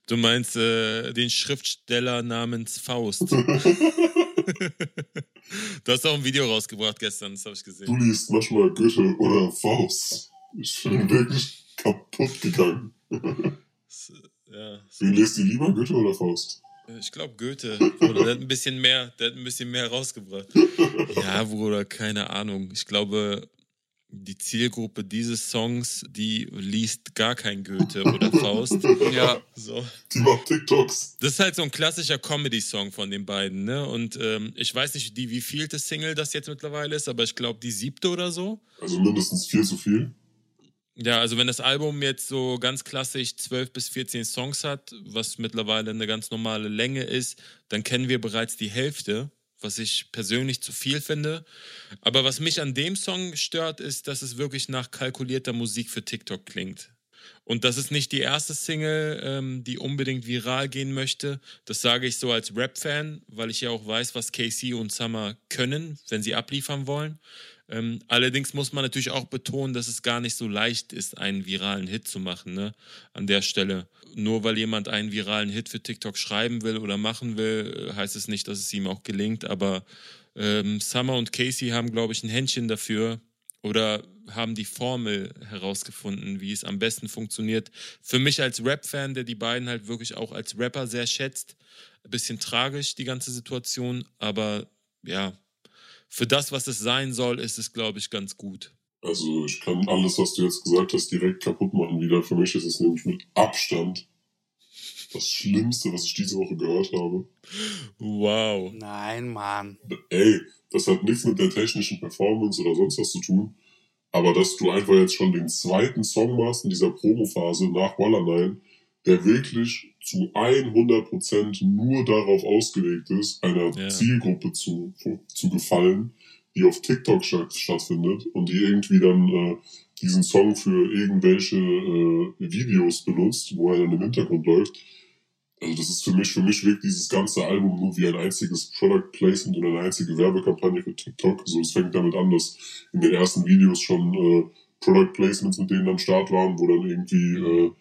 Du meinst äh, den Schriftsteller namens Faust. [laughs] [laughs] du hast auch ein Video rausgebracht gestern, das habe ich Du gesehen. liest manchmal Goethe oder Faust. Ich bin [laughs] wirklich kaputt gegangen. [laughs] Ja, Wen lest ihr lieber, Goethe oder Faust? ich glaube Goethe. Oder der hat ein bisschen mehr, der hat ein bisschen mehr rausgebracht. Ja, Bruder, keine Ahnung. Ich glaube, die Zielgruppe dieses Songs, die liest gar kein Goethe oder Faust. [laughs] Ja. So. Die macht TikToks. Das ist halt so ein klassischer Comedy-Song von den beiden, ne? Und ähm, ich weiß nicht, die wievielte Single das jetzt mittlerweile ist, aber ich glaube die siebte oder so. Also mindestens viel zu viel. Ja, also wenn das Album jetzt so ganz klassisch 12 bis 14 Songs hat, was mittlerweile eine ganz normale Länge ist, dann kennen wir bereits die Hälfte, was ich persönlich zu viel finde. Aber was mich an dem Song stört, ist, dass es wirklich nach kalkulierter Musik für TikTok klingt. Und das ist nicht die erste Single, ähm, die unbedingt viral gehen möchte. Das sage ich so als Rap-Fan, weil ich ja auch weiß, was Casey und Summer können, wenn sie abliefern wollen. Ähm, allerdings muss man natürlich auch betonen, dass es gar nicht so leicht ist, einen viralen Hit zu machen. Ne? An der Stelle. Nur weil jemand einen viralen Hit für TikTok schreiben will oder machen will, äh, heißt es nicht, dass es ihm auch gelingt. Aber ähm, Summer und Casey haben, glaube ich, ein Händchen dafür oder haben die Formel herausgefunden, wie es am besten funktioniert. Für mich als Rap-Fan, der die beiden halt wirklich auch als Rapper sehr schätzt, ein bisschen tragisch, die ganze Situation, aber ja, für das, was es sein soll, ist es, glaube ich, ganz gut. Also ich kann alles, was du jetzt gesagt hast, direkt kaputt machen wieder. Für mich ist es nämlich mit Abstand das Schlimmste, was ich diese Woche gehört habe. Wow. Nein, Mann. Ey, das hat nichts mit der technischen Performance oder sonst was zu tun. Aber dass du einfach jetzt schon den zweiten Song machst in dieser Promophase nach Wallernein, der wirklich zu 100% nur darauf ausgelegt ist, einer Ja. Zielgruppe zu, zu gefallen, die auf TikTok statt, stattfindet und die irgendwie dann äh, diesen Song für irgendwelche äh, Videos benutzt, wo er dann im Hintergrund läuft. Also das ist für mich, für mich wirkt dieses ganze Album nur wie ein einziges Product Placement und eine einzige Werbekampagne für TikTok. So, es fängt damit an, dass in den ersten Videos schon äh, Product Placements mit denen am Start waren, wo dann irgendwie äh,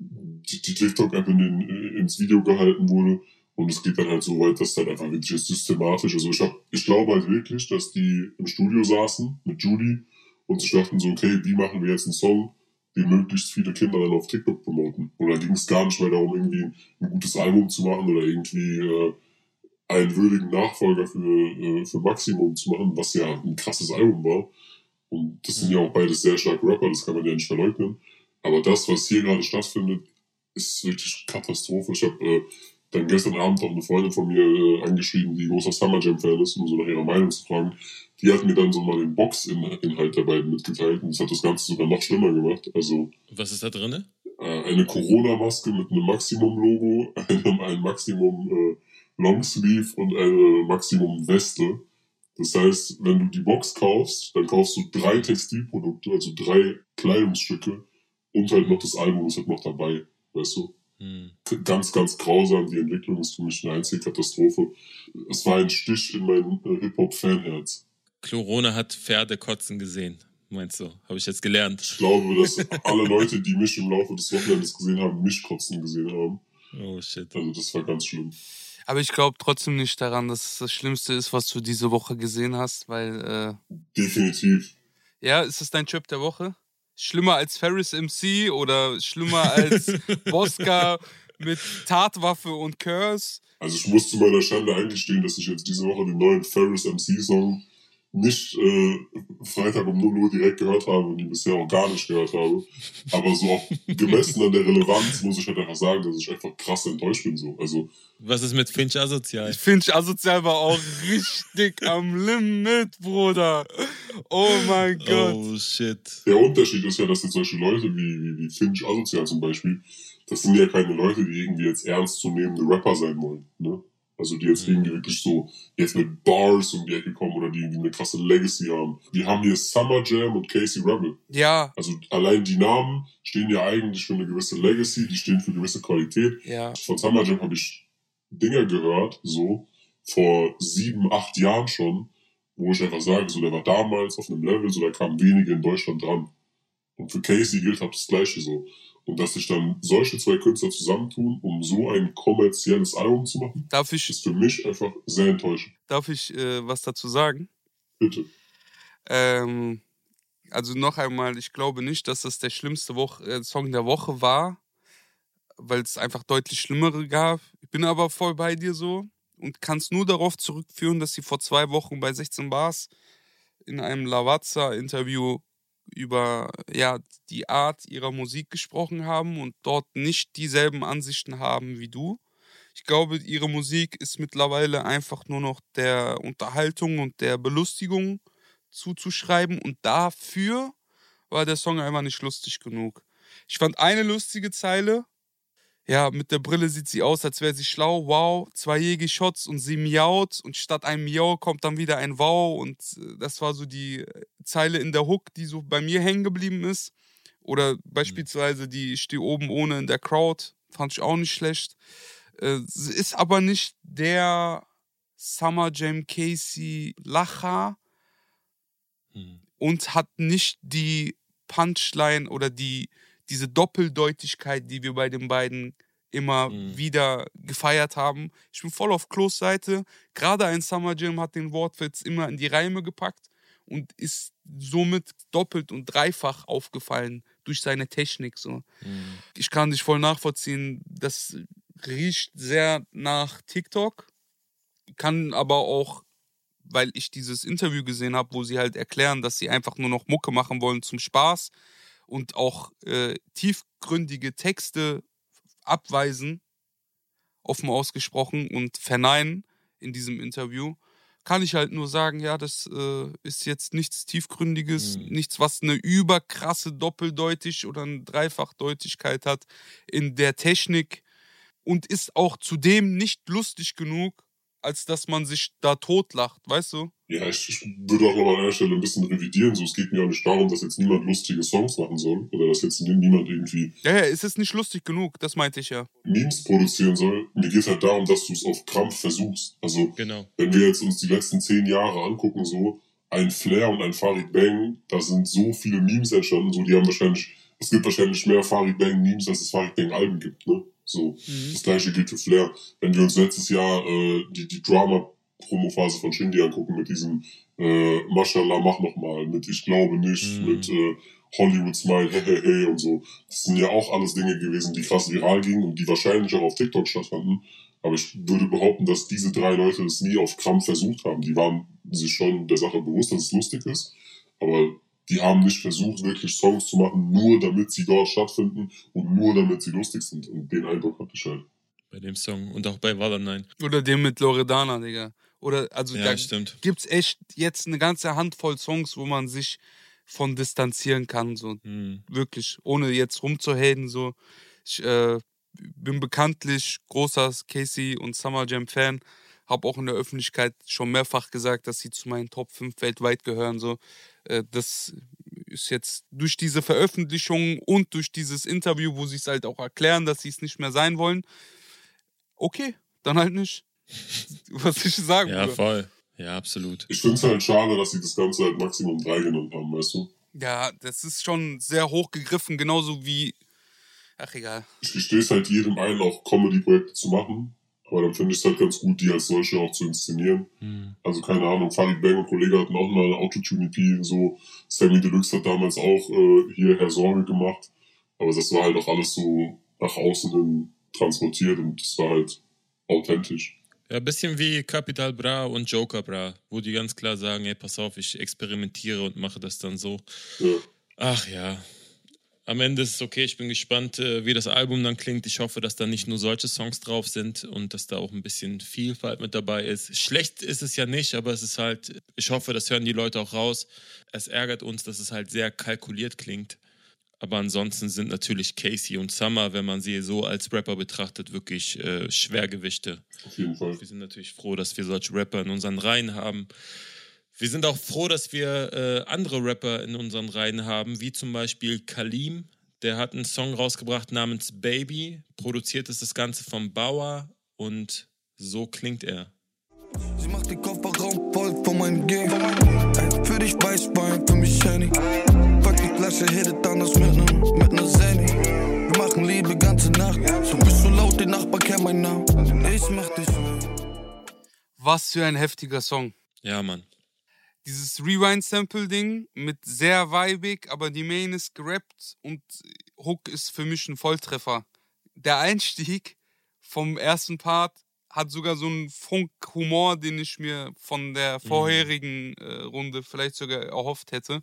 die, die TikTok-App in den, ins Video gehalten wurde. Und es geht dann halt so weit, dass dann einfach wirklich systematisch. Also ich, hab, ich glaube halt wirklich, dass die im Studio saßen mit Judy und sich dachten so, okay, wie machen wir jetzt einen Song, wie möglichst viele Kinder dann auf TikTok promoten. Und da ging es gar nicht mehr darum, irgendwie ein, ein gutes Album zu machen oder irgendwie äh, einen würdigen Nachfolger für, äh, für Maximum zu machen, was ja ein krasses Album war. Und das sind ja auch beides sehr starke Rapper, das kann man ja nicht verleugnen. Aber das, was hier gerade stattfindet, ist wirklich Katastrophe. Ich habe äh, dann gestern Abend auch eine Freundin von mir äh, angeschrieben, die großer Summer Jam-Fan ist, um so nach ihrer Meinung zu fragen. Die hat mir dann so mal den Box-Inhalt der beiden mitgeteilt und das hat das Ganze sogar noch schlimmer gemacht. Also Was ist da drin? äh, eine Corona-Maske mit einem Maximum-Logo, [laughs] einem, ein Maximum äh, Longsleeve und eine Maximum Weste. Das heißt, wenn du die Box kaufst, dann kaufst du drei Textilprodukte, also drei Kleidungsstücke und halt noch das Album ist halt noch dabei, weißt du? Hm. Ganz, ganz grausam. Die Entwicklung ist für mich eine einzige Katastrophe. Es war ein Stich in mein äh, Hip-Hop-Fanherz. Corona hat Pferde kotzen gesehen, meinst du? Habe ich jetzt gelernt. Ich glaube, dass [laughs] alle Leute, die mich im Laufe des Wochenendes gesehen haben, mich kotzen gesehen haben. Oh shit. Also das war ganz schlimm. Aber ich glaube trotzdem nicht daran, dass es das Schlimmste ist, was du diese Woche gesehen hast, weil, äh, Definitiv. ja, ist es dein Trip der Woche? Schlimmer als Ferris MC oder schlimmer [laughs] als Bosca mit Tatwaffe und Curse? Also ich muss zu meiner Schande eingestehen, dass ich jetzt diese Woche den neuen Ferris MC Song nicht äh, Freitag um 0 Uhr direkt gehört habe und ihn bisher auch gar nicht gehört habe. Aber so auch [laughs] gemessen an der Relevanz muss ich halt einfach sagen, dass ich einfach krass enttäuscht bin. So. Also Was ist mit Finch asozial? Ich finde, asozial war auch richtig [laughs] am Limit, Bruder. Oh mein Gott. Oh shit. der Unterschied ist ja, dass jetzt solche Leute wie, wie, wie Finch Asozial zum Beispiel, das sind ja keine Leute, die irgendwie jetzt ernstzunehmende Rapper sein wollen. Ne? Also die jetzt irgendwie wirklich so jetzt mit Bars um die Ecke kommen oder die irgendwie eine krasse Legacy haben. Die haben hier Summer Jam und Casey Rebel. Ja, Also allein die Namen stehen ja eigentlich für eine gewisse Legacy, die stehen für gewisse Qualität. ja. Von Summer Jam habe ich Dinger gehört, so vor sieben, acht Jahren schon, wo ich einfach sage, so der war damals auf einem Level, so da kamen wenige in Deutschland dran. Und für Casey gilt halt das Gleiche so. Und dass sich dann solche zwei Künstler zusammentun, um so ein kommerzielles Album zu machen, Darf ich, ist für mich einfach sehr enttäuschend. darf ich äh, was dazu sagen? Bitte. Ähm, also noch einmal, ich glaube nicht, dass das der schlimmste Woche, äh, Song der Woche war, weil es einfach deutlich schlimmere gab. Ich bin aber voll bei dir so und kann es nur darauf zurückführen, dass sie vor zwei Wochen bei 16 Bars in einem Lavazza-Interview über ja, die Art ihrer Musik gesprochen haben und dort nicht dieselben Ansichten haben wie du. Ich glaube, ihre Musik ist mittlerweile einfach nur noch der Unterhaltung und der Belustigung zuzuschreiben und dafür war der Song einfach nicht lustig genug. Ich fand eine lustige Zeile. Ja, mit der Brille sieht sie aus, als wäre sie schlau. Wow, zwei Jägi-Shots und sie miaut und statt einem Miau kommt dann wieder ein Wow und äh, das war so die äh, Zeile in der Hook, die so bei mir hängen geblieben ist. Oder beispielsweise die Ich stehe oben ohne in der Crowd, fand ich auch nicht schlecht. Äh, sie ist aber nicht der Summer Jam Casey Lacher Hm. und hat nicht die Punchline oder die, diese Doppeldeutigkeit, die wir bei den beiden immer Mhm. wieder gefeiert haben. Ich bin voll auf Klos Seite. Gerade ein Summer Jam hat den Wortwitz immer in die Reime gepackt und ist somit doppelt und dreifach aufgefallen durch seine Technik. So. Hm. Ich kann dich voll nachvollziehen. Das riecht sehr nach TikTok, kann aber auch, weil ich dieses Interview gesehen habe, wo sie halt erklären, dass sie einfach nur noch Mucke machen wollen zum Spaß und auch äh, tiefgründige Texte abweisen, offen ausgesprochen und verneinen in diesem Interview, kann ich halt nur sagen, ja, das äh, ist jetzt nichts Tiefgründiges, Mhm. nichts, was eine überkrasse Doppeldeutig oder eine Dreifachdeutigkeit hat in der Technik und ist auch zudem nicht lustig genug, als dass man sich da totlacht, weißt du? Ja, ich, ich würde auch nochmal an einer Stelle ein bisschen revidieren. So, es geht mir auch nicht darum, dass jetzt niemand lustige Songs machen soll oder dass jetzt nie- niemand irgendwie Ja, ja, es ist nicht lustig genug, das meinte ich ja. Memes produzieren soll. Mir geht halt darum, dass du es auf Krampf versuchst. Also Genau. wenn wir jetzt uns die letzten zehn Jahre angucken, so ein Flair und ein Farid Bang, da sind so viele Memes entstanden, so die haben wahrscheinlich, es gibt wahrscheinlich mehr Farid Bang Memes, als es Farid Bang Alben gibt, ne? So. Das gleiche gilt für Flair. Wenn wir uns letztes Jahr äh, die, die Drama-Promo-Phase von Shindy angucken mit diesem äh, Mashallah, mach noch mal, mit Ich glaube nicht, Mhm. mit äh, Hollywood Smile, hey, hey, hey und so. Das sind ja auch alles Dinge gewesen, die krass viral gingen und die wahrscheinlich auch auf TikTok stattfanden. Aber ich würde behaupten, dass diese drei Leute es nie auf Krampf versucht haben. Die waren sich schon der Sache bewusst, dass es lustig ist. Aber die haben nicht versucht, wirklich Songs zu machen, nur damit sie dort stattfinden und nur damit sie lustig sind. Und den Eindruck hatte ich halt. Bei dem Song und auch bei Valentine. Oder dem mit Loredana, Digga. Oder, also Ja, da stimmt. gibt's echt jetzt eine ganze Handvoll Songs, wo man sich von distanzieren kann, so. Hm. Wirklich. Ohne jetzt rumzuhaten, so. Ich äh, bin bekanntlich großer Casey und Summer Jam Fan. Habe auch in der Öffentlichkeit schon mehrfach gesagt, dass sie zu meinen Top 5 weltweit gehören. So. Äh, das ist jetzt durch diese Veröffentlichung und durch dieses Interview, wo sie es halt auch erklären, dass sie es nicht mehr sein wollen. Okay, dann halt nicht. [laughs] Was ich sagen? Ja, Bruder? voll. Ja, absolut. Ich finde es halt schade, dass sie das Ganze halt Maximum 3 genannt haben, weißt du? Ja, das ist schon sehr hoch gegriffen, genauso wie. Ach, egal. Ich gestehe es halt jedem ein, auch Comedy-Projekte zu machen. Aber dann finde ich es halt ganz gut, die als solche auch zu inszenieren. Hm. Also keine Ahnung, Farid Bang und Kollege hatten auch mal eine Autotune-EP, so Sammy Deluxe hat damals auch äh, hier Herr Sorge gemacht. Aber das war halt auch alles so nach außen hin transportiert und das war halt authentisch. Ja, ein bisschen wie Capital Bra und Joker Bra, wo die ganz klar sagen, ey, pass auf, ich experimentiere und mache das dann so. Ja. Ach ja. Am Ende ist es okay, ich bin gespannt, äh, wie das Album dann klingt. Ich hoffe, dass da nicht nur solche Songs drauf sind und dass da auch ein bisschen Vielfalt mit dabei ist. Schlecht ist es ja nicht, aber es ist halt, ich hoffe, das hören die Leute auch raus. Es ärgert uns, dass es halt sehr kalkuliert klingt. Aber ansonsten sind natürlich Casey und Summer, wenn man sie so als Rapper betrachtet, wirklich äh, Schwergewichte. Auf jeden Fall. Wir sind natürlich froh, dass wir solche Rapper in unseren Reihen haben. Wir sind auch froh, dass wir äh, andere Rapper in unseren Reihen haben, wie zum Beispiel Kalim. Der hat einen Song rausgebracht namens Baby. Produziert ist das Ganze vom Bauer und so klingt er. Sie macht den Kofferraum voll von meinem Gang. Ey, für dich Weißwein, für mich Henny. Pack die Flasche, hittet anders mit nem, mit ner Sandy. Wir machen Liebe ganze Nacht. Du bist so laut, der Nachbar kennt meinen Namen. Ich mach dich. Was für ein heftiger Song. Ja, Mann. Dieses Rewind-Sample-Ding mit sehr weibig, aber die Main ist gerappt und Hook ist für mich ein Volltreffer. Der Einstieg vom ersten Part hat sogar so einen Funk-Humor, den ich mir von der vorherigen äh, Runde vielleicht sogar erhofft hätte.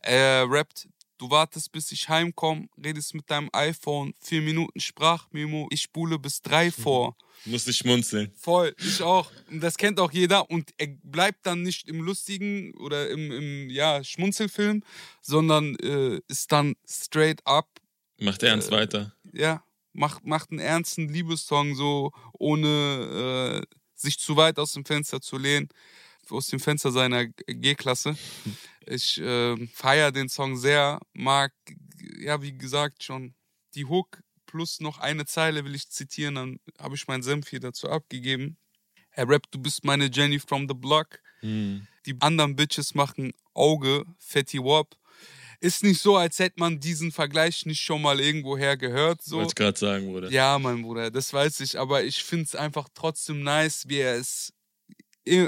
Er rappt, du wartest bis ich heimkomme, redest mit deinem iPhone, vier Minuten Sprachmemo, ich spule bis drei [laughs] vor. Muss ich schmunzeln. Voll, ich auch. Und das kennt auch jeder. Und er bleibt dann nicht im lustigen oder im, im ja, Schmunzelfilm, sondern äh, ist dann straight up, Macht ernst Äh, weiter. ja, macht, macht einen ernsten Liebessong, so ohne äh, sich zu weit aus dem Fenster zu lehnen, aus dem Fenster seiner G-Klasse. [laughs] Ich äh, feiere den Song sehr, mag, ja, wie gesagt, schon die Hook plus noch eine Zeile will ich zitieren, dann habe ich meinen Senf hier dazu abgegeben. Er rappt, du bist meine Jenny from the block. Hm. Die anderen Bitches machen Auge, Fatty Wop. Ist nicht so, als hätte man diesen Vergleich nicht schon mal irgendwoher gehört. So. Wollte ich gerade sagen, Bruder. Ja, mein Bruder, das weiß ich, aber ich finde es einfach trotzdem nice, wie er es.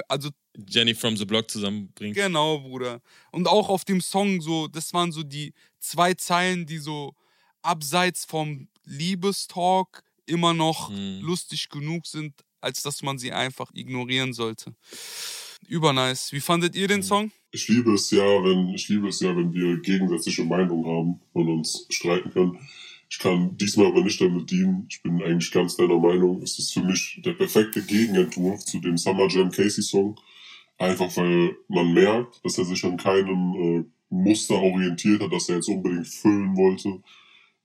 Also, Jenny from the Block zusammenbringt. genau, Bruder. Und auch auf dem Song so, das waren so die zwei Zeilen, die so abseits vom Liebestalk immer noch Hm. lustig genug sind, als dass man sie einfach ignorieren sollte. Übernice. Wie fandet ihr den Song? Ich liebe es ja, wenn, ich liebe es ja, wenn wir gegensätzliche Meinungen haben und uns streiten können. Ich kann diesmal aber nicht damit dienen. Ich bin eigentlich ganz deiner Meinung. Es ist für mich der perfekte Gegenentwurf zu dem Summer Jam Casey Song. Einfach weil man merkt, dass er sich an keinem äh, Muster orientiert hat, das er jetzt unbedingt füllen wollte.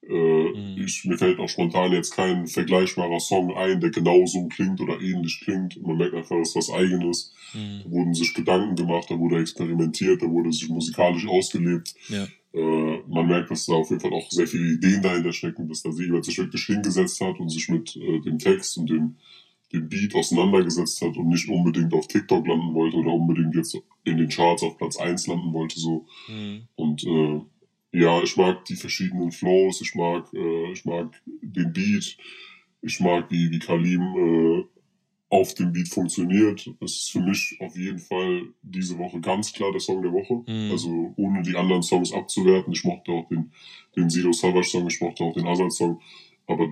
Äh, Mhm. ich, mir fällt auch spontan jetzt kein vergleichbarer Song ein, der genauso klingt oder ähnlich klingt. Man merkt einfach, es ist was Eigenes. Hm. Da wurden sich Gedanken gemacht, da wurde experimentiert, da wurde sich musikalisch ausgelebt. Ja. Äh, man merkt, dass da auf jeden Fall auch sehr viele Ideen dahinter stecken, dass da jemand sich wirklich hingesetzt hat und sich mit äh, dem Text und dem, dem Beat auseinandergesetzt hat und nicht unbedingt auf TikTok landen wollte oder unbedingt jetzt in den Charts auf Platz 1 landen wollte. So. Hm. Und äh, ja, ich mag die verschiedenen Flows, ich mag, äh, ich mag den Beat, ich mag, wie, wie Kalim äh, auf dem Beat funktioniert. Es ist für mich auf jeden Fall diese Woche ganz klar der Song der Woche. Mhm. Also ohne die anderen Songs abzuwerten. Ich mochte auch den, den Sido Savage Song, ich mochte auch den Azad Song. Aber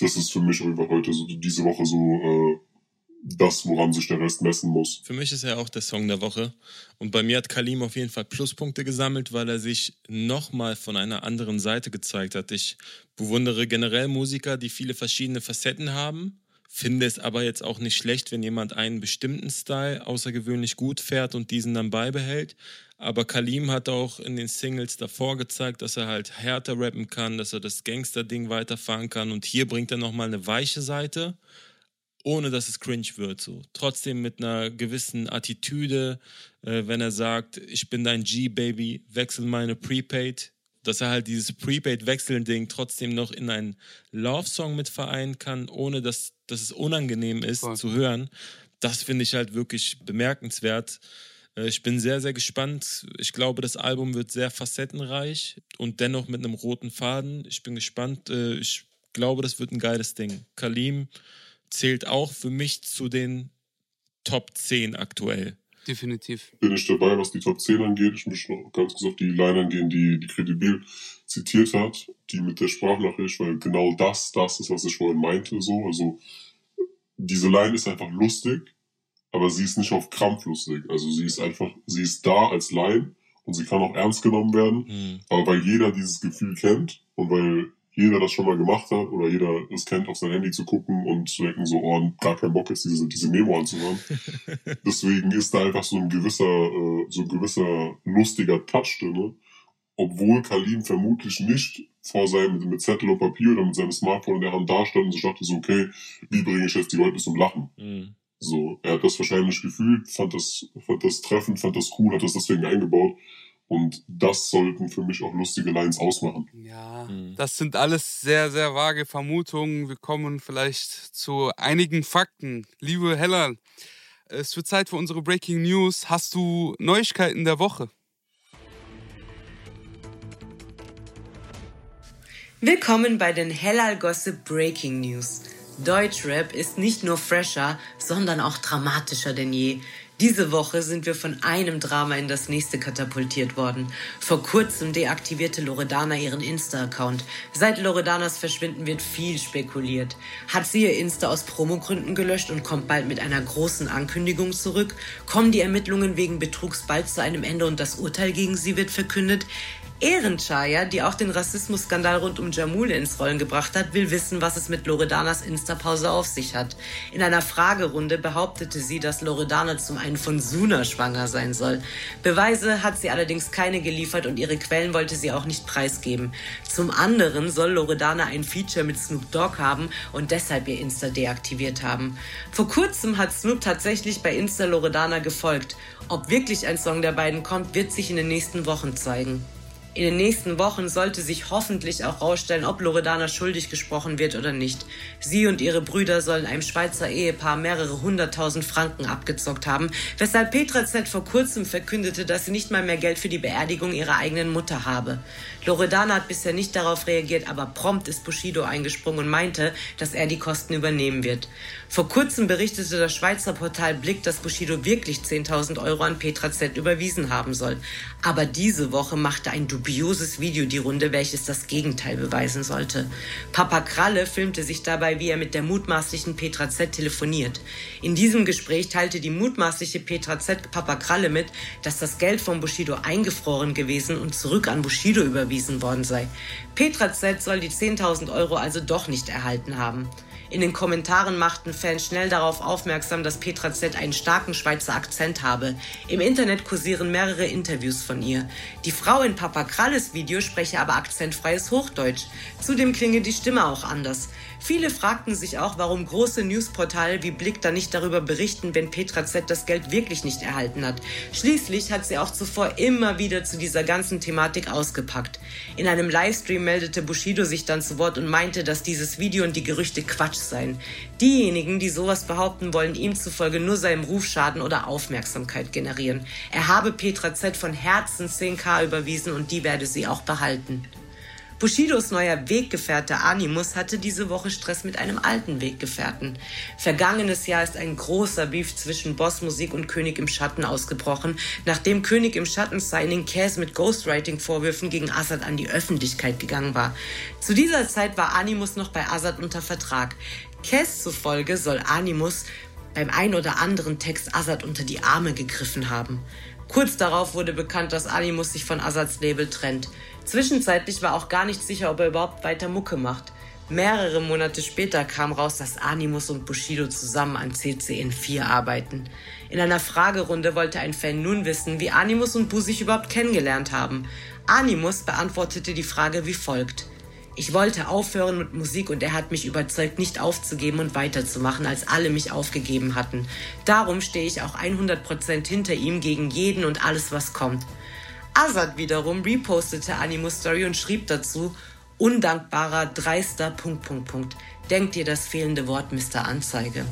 das ist für mich auf heute so diese Woche so äh, das, woran sich der Rest messen muss. Für mich ist er auch der Song der Woche. Und bei mir hat Kalim auf jeden Fall Pluspunkte gesammelt, weil er sich nochmal von einer anderen Seite gezeigt hat. Ich bewundere generell Musiker, die viele verschiedene Facetten haben. Finde es aber jetzt auch nicht schlecht, wenn jemand einen bestimmten Style außergewöhnlich gut fährt und diesen dann beibehält. Aber Kalim hat auch in den Singles davor gezeigt, dass er halt härter rappen kann, dass er das Gangster-Ding weiterfahren kann. Und hier bringt er nochmal eine weiche Seite ohne dass es cringe wird. So. Trotzdem mit einer gewissen Attitüde, äh, wenn er sagt, ich bin dein G-Baby, wechsel meine Prepaid, dass er halt dieses Prepaid-Wechseln-Ding trotzdem noch in einen Love-Song mit vereinen kann, ohne dass, dass es unangenehm ist Voll. zu hören. Das finde ich halt wirklich bemerkenswert. Äh, Ich bin sehr, sehr gespannt. Ich glaube, das Album wird sehr facettenreich und dennoch mit einem roten Faden. Ich bin gespannt. Äh, Ich glaube, das wird ein geiles Ding. Kalim zählt auch für mich zu den Top 10 aktuell. Definitiv. bin ich dabei, was die Top 10 angeht. Ich möchte noch ganz kurz auf die Line angehen, die, die Credibil zitiert hat, die mit der Sprachnachricht, weil genau das, das ist, was ich vorhin meinte, so. Also, diese Line ist einfach lustig, aber sie ist nicht auf Krampf lustig. Also, sie ist einfach, sie ist da als Line und sie kann auch ernst genommen werden, Hm. aber weil jeder dieses Gefühl kennt und weil jeder das schon mal gemacht hat oder jeder es kennt, auf sein Handy zu gucken und zu denken, so, oh, gar keinen Bock jetzt diese, diese Memo anzuhören. [laughs] Deswegen ist da einfach so ein gewisser, äh, so ein gewisser lustiger Touch drin, obwohl Kalim vermutlich nicht vor seinem, mit Zettel und Papier oder mit seinem Smartphone in der Hand dastand und sich dachte so, okay, wie bringe ich jetzt die Leute zum Lachen? Hm. So, er hat das wahrscheinlich gefühlt, fand das, fand das treffend, fand das cool, hat das deswegen eingebaut. Und das sollten für mich auch lustige Lines ausmachen. Ja, Mhm. das sind alles sehr, sehr vage Vermutungen. Wir kommen vielleicht zu einigen Fakten. Liebe Heller, es wird Zeit für unsere Breaking News. Hast du Neuigkeiten der Woche? Willkommen bei den Hellal Gossip Breaking News. Deutschrap ist nicht nur fresher, sondern auch dramatischer denn je. Diese Woche sind wir von einem Drama in das nächste katapultiert worden. Vor kurzem deaktivierte Loredana ihren Insta-Account. Seit Loredanas Verschwinden wird viel spekuliert. Hat sie ihr Insta aus Promogründen gelöscht und kommt bald mit einer großen Ankündigung zurück? Kommen die Ermittlungen wegen Betrugs bald zu einem Ende und das Urteil gegen sie wird verkündet? Ehrenchaya, die auch den Rassismusskandal rund um Jamule ins Rollen gebracht hat, will wissen, was es mit Loredanas Insta-Pause auf sich hat. In einer Fragerunde behauptete sie, dass Loredana zum einen von Suna schwanger sein soll. Beweise hat sie allerdings keine geliefert und ihre Quellen wollte sie auch nicht preisgeben. Zum anderen soll Loredana ein Feature mit Snoop Dogg haben und deshalb ihr Insta deaktiviert haben. Vor kurzem hat Snoop tatsächlich bei Insta Loredana gefolgt. Ob wirklich ein Song der beiden kommt, wird sich in den nächsten Wochen zeigen. In den nächsten Wochen sollte sich hoffentlich auch herausstellen, ob Loredana schuldig gesprochen wird oder nicht. Sie und ihre Brüder sollen einem Schweizer Ehepaar mehrere hunderttausend Franken abgezockt haben, weshalb Petra Z vor kurzem verkündete, dass sie nicht mal mehr Geld für die Beerdigung ihrer eigenen Mutter habe. Loredana hat bisher nicht darauf reagiert, aber prompt ist Bushido eingesprungen und meinte, dass er die Kosten übernehmen wird. Vor kurzem berichtete das Schweizer Portal Blick, dass Bushido wirklich 10.000 Euro an Petra Z überwiesen haben soll. Aber diese Woche machte ein dubioses Video die Runde, welches das Gegenteil beweisen sollte. Papa Kralle filmte sich dabei, wie er mit der mutmaßlichen Petra Z telefoniert. In diesem Gespräch teilte die mutmaßliche Petra Z Papa Kralle mit, dass das Geld von Bushido eingefroren gewesen und zurück an Bushido überwiesen worden sei. Petra Z soll die 10.000 Euro also doch nicht erhalten haben. In den Kommentaren machten Fans schnell darauf aufmerksam, dass Petra Z einen starken Schweizer Akzent habe. Im Internet kursieren mehrere Interviews von ihr. Die Frau in Papa Kralles Video spreche aber akzentfreies Hochdeutsch. Zudem klinge die Stimme auch anders. Viele fragten sich auch, warum große Newsportale wie Blick da nicht darüber berichten, wenn Petra Z das Geld wirklich nicht erhalten hat. Schließlich hat sie auch zuvor immer wieder zu dieser ganzen Thematik ausgepackt. In einem Livestream meldete Bushido sich dann zu Wort und meinte, dass dieses Video und die Gerüchte Quatsch seien. Diejenigen, die sowas behaupten, wollen ihm zufolge nur seinem Ruf schaden oder Aufmerksamkeit generieren. Er habe Petra Z von Herzen 10k überwiesen und die werde sie auch behalten. Bushidos neuer Weggefährte Animus hatte diese Woche Stress mit einem alten Weggefährten. Vergangenes Jahr ist ein großer Beef zwischen Bossmusik und König im Schatten ausgebrochen, nachdem König im Schatten Signing Cass mit Ghostwriting-Vorwürfen gegen Assad an die Öffentlichkeit gegangen war. Zu dieser Zeit war Animus noch bei Assad unter Vertrag. Cass zufolge soll Animus beim ein oder anderen Text Assad unter die Arme gegriffen haben. Kurz darauf wurde bekannt, dass Animus sich von Assads Label trennt. Zwischenzeitlich war auch gar nicht sicher, ob er überhaupt weiter Mucke macht. Mehrere Monate später kam raus, dass Animus und Bushido zusammen an CCN4 arbeiten. In einer Fragerunde wollte ein Fan nun wissen, wie Animus und Bu sich überhaupt kennengelernt haben. Animus beantwortete die Frage wie folgt. Ich wollte aufhören mit Musik und er hat mich überzeugt, nicht aufzugeben und weiterzumachen, als alle mich aufgegeben hatten. Darum stehe ich auch 100% hinter ihm gegen jeden und alles, was kommt. Azad wiederum repostete Animus Story und schrieb dazu, undankbarer, dreister. Denkt dir das fehlende Wort, Mr. Anzeige.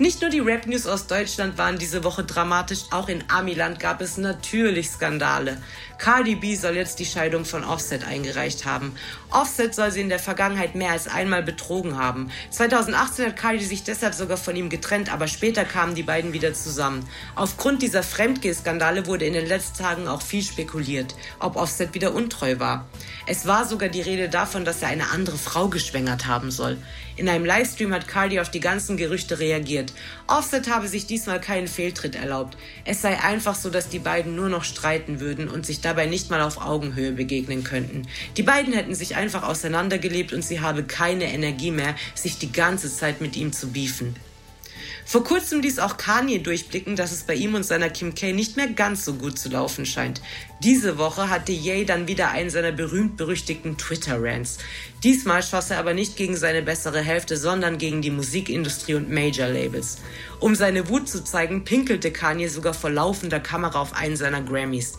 Nicht nur die Rap-News aus Deutschland waren diese Woche dramatisch, auch in Amiland gab es natürlich Skandale. Cardi B soll jetzt die Scheidung von Offset eingereicht haben. Offset soll sie in der Vergangenheit mehr als einmal betrogen haben. 2018 hat Cardi sich deshalb sogar von ihm getrennt, aber später kamen die beiden wieder zusammen. Aufgrund dieser Fremdgeh-Skandale wurde in den letzten Tagen auch viel spekuliert, ob Offset wieder untreu war. Es war sogar die Rede davon, dass er eine andere Frau geschwängert haben soll. In einem Livestream hat Cardi auf die ganzen Gerüchte reagiert. Offset habe sich diesmal keinen Fehltritt erlaubt. Es sei einfach so, dass die beiden nur noch streiten würden und sich dabei nicht mal auf Augenhöhe begegnen könnten. Die beiden hätten sich einfach auseinandergelebt und sie habe keine Energie mehr, sich die ganze Zeit mit ihm zu beefen. Vor kurzem ließ auch Kanye durchblicken, dass es bei ihm und seiner Kim K nicht mehr ganz so gut zu laufen scheint. Diese Woche hatte Ye dann wieder einen seiner berühmt-berüchtigten Twitter-Rants. Diesmal schoss er aber nicht gegen seine bessere Hälfte, sondern gegen die Musikindustrie und Major-Labels. Um seine Wut zu zeigen, pinkelte Kanye sogar vor laufender Kamera auf einen seiner Grammys.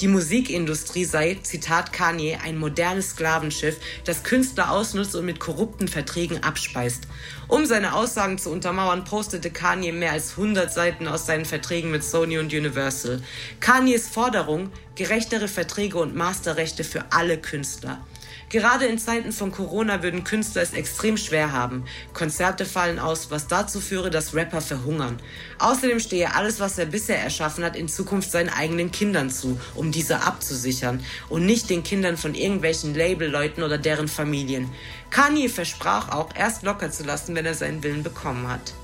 Die Musikindustrie sei, Zitat Kanye, ein modernes Sklavenschiff, das Künstler ausnutzt und mit korrupten Verträgen abspeist. Um seine Aussagen zu untermauern, postete Kanye mehr als 100 Seiten aus seinen Verträgen mit Sony und Universal. Kanyes Forderung, gerechtere Verträge und Masterrechte für alle Künstler. Gerade in Zeiten von Corona würden Künstler es extrem schwer haben. Konzerte fallen aus, was dazu führe, dass Rapper verhungern. Außerdem stehe alles, was er bisher erschaffen hat, in Zukunft seinen eigenen Kindern zu, um diese abzusichern und nicht den Kindern von irgendwelchen Labelleuten oder deren Familien. Kanye versprach auch, erst locker zu lassen, wenn er seinen Willen bekommen hat.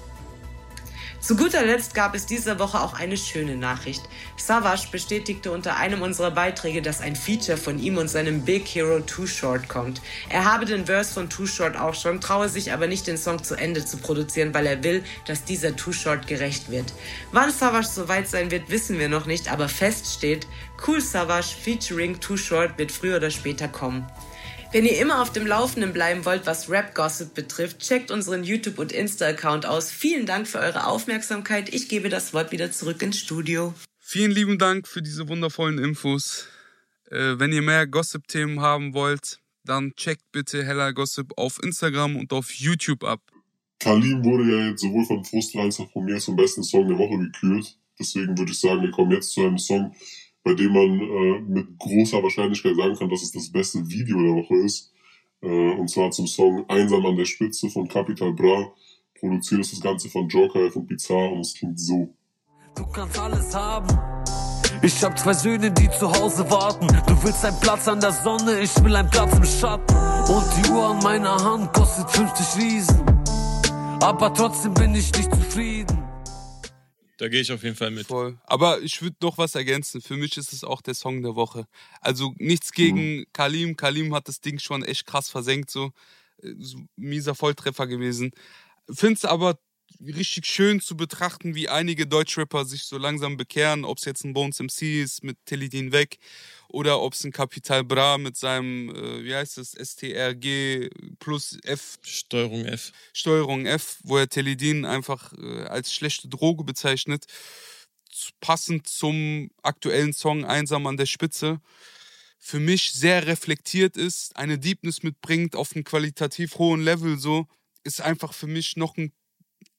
Zu guter Letzt gab es diese Woche auch eine schöne Nachricht. Savage bestätigte unter einem unserer Beiträge, dass ein Feature von ihm und seinem Big Hero Too Short kommt. Er habe den Verse von Too Short auch schon, traue sich aber nicht, den Song zu Ende zu produzieren, weil er will, dass dieser Too Short gerecht wird. Wann Savage soweit sein wird, wissen wir noch nicht, aber fest steht, Cool Savage featuring Too Short wird früher oder später kommen. Wenn ihr immer auf dem Laufenden bleiben wollt, was Rap-Gossip betrifft, checkt unseren YouTube- und Insta-Account aus. Vielen Dank für eure Aufmerksamkeit. Ich gebe das Wort wieder zurück ins Studio. Vielen lieben Dank für diese wundervollen Infos. Äh, wenn ihr mehr Gossip-Themen haben wollt, dann checkt bitte Hella Gossip auf Instagram und auf YouTube ab. Kalim wurde ja jetzt sowohl von Frust als auch von mir zum besten Song der Woche gekürt. Deswegen würde ich sagen, wir kommen jetzt zu einem Song, bei dem man äh, mit großer Wahrscheinlichkeit sagen kann, dass es das beste Video der Woche ist. Äh, und zwar zum Song Einsam an der Spitze von Capital Bra. Produziert ist das Ganze von Joker und Bizarre und es klingt so. Du kannst alles haben. Ich hab zwei Söhne, die zu Hause warten. Du willst einen Platz an der Sonne, ich will einen Platz im Schatten. Und die Uhr an meiner Hand kostet 50 Riesen. Aber trotzdem bin ich nicht zufrieden. Da gehe ich auf jeden Fall mit. Voll. Aber ich würde noch was ergänzen. Für mich ist es auch der Song der Woche. Also nichts gegen mhm. Kalim. Kalim hat das Ding schon echt krass versenkt, so. Äh, so mieser Volltreffer gewesen. Find's aber richtig schön zu betrachten, wie einige Deutschrapper sich so langsam bekehren, ob es jetzt ein Bones MC ist mit Teledin weg oder ob es ein Capital Bra mit seinem, äh, wie heißt das, STRG plus F. Steuerung F. Steuerung F, wo er Teledin einfach äh, als schlechte Droge bezeichnet. Passend zum aktuellen Song Einsam an der Spitze. Für mich sehr reflektiert ist, eine Deepness mitbringt auf einem qualitativ hohen Level so, ist einfach für mich noch ein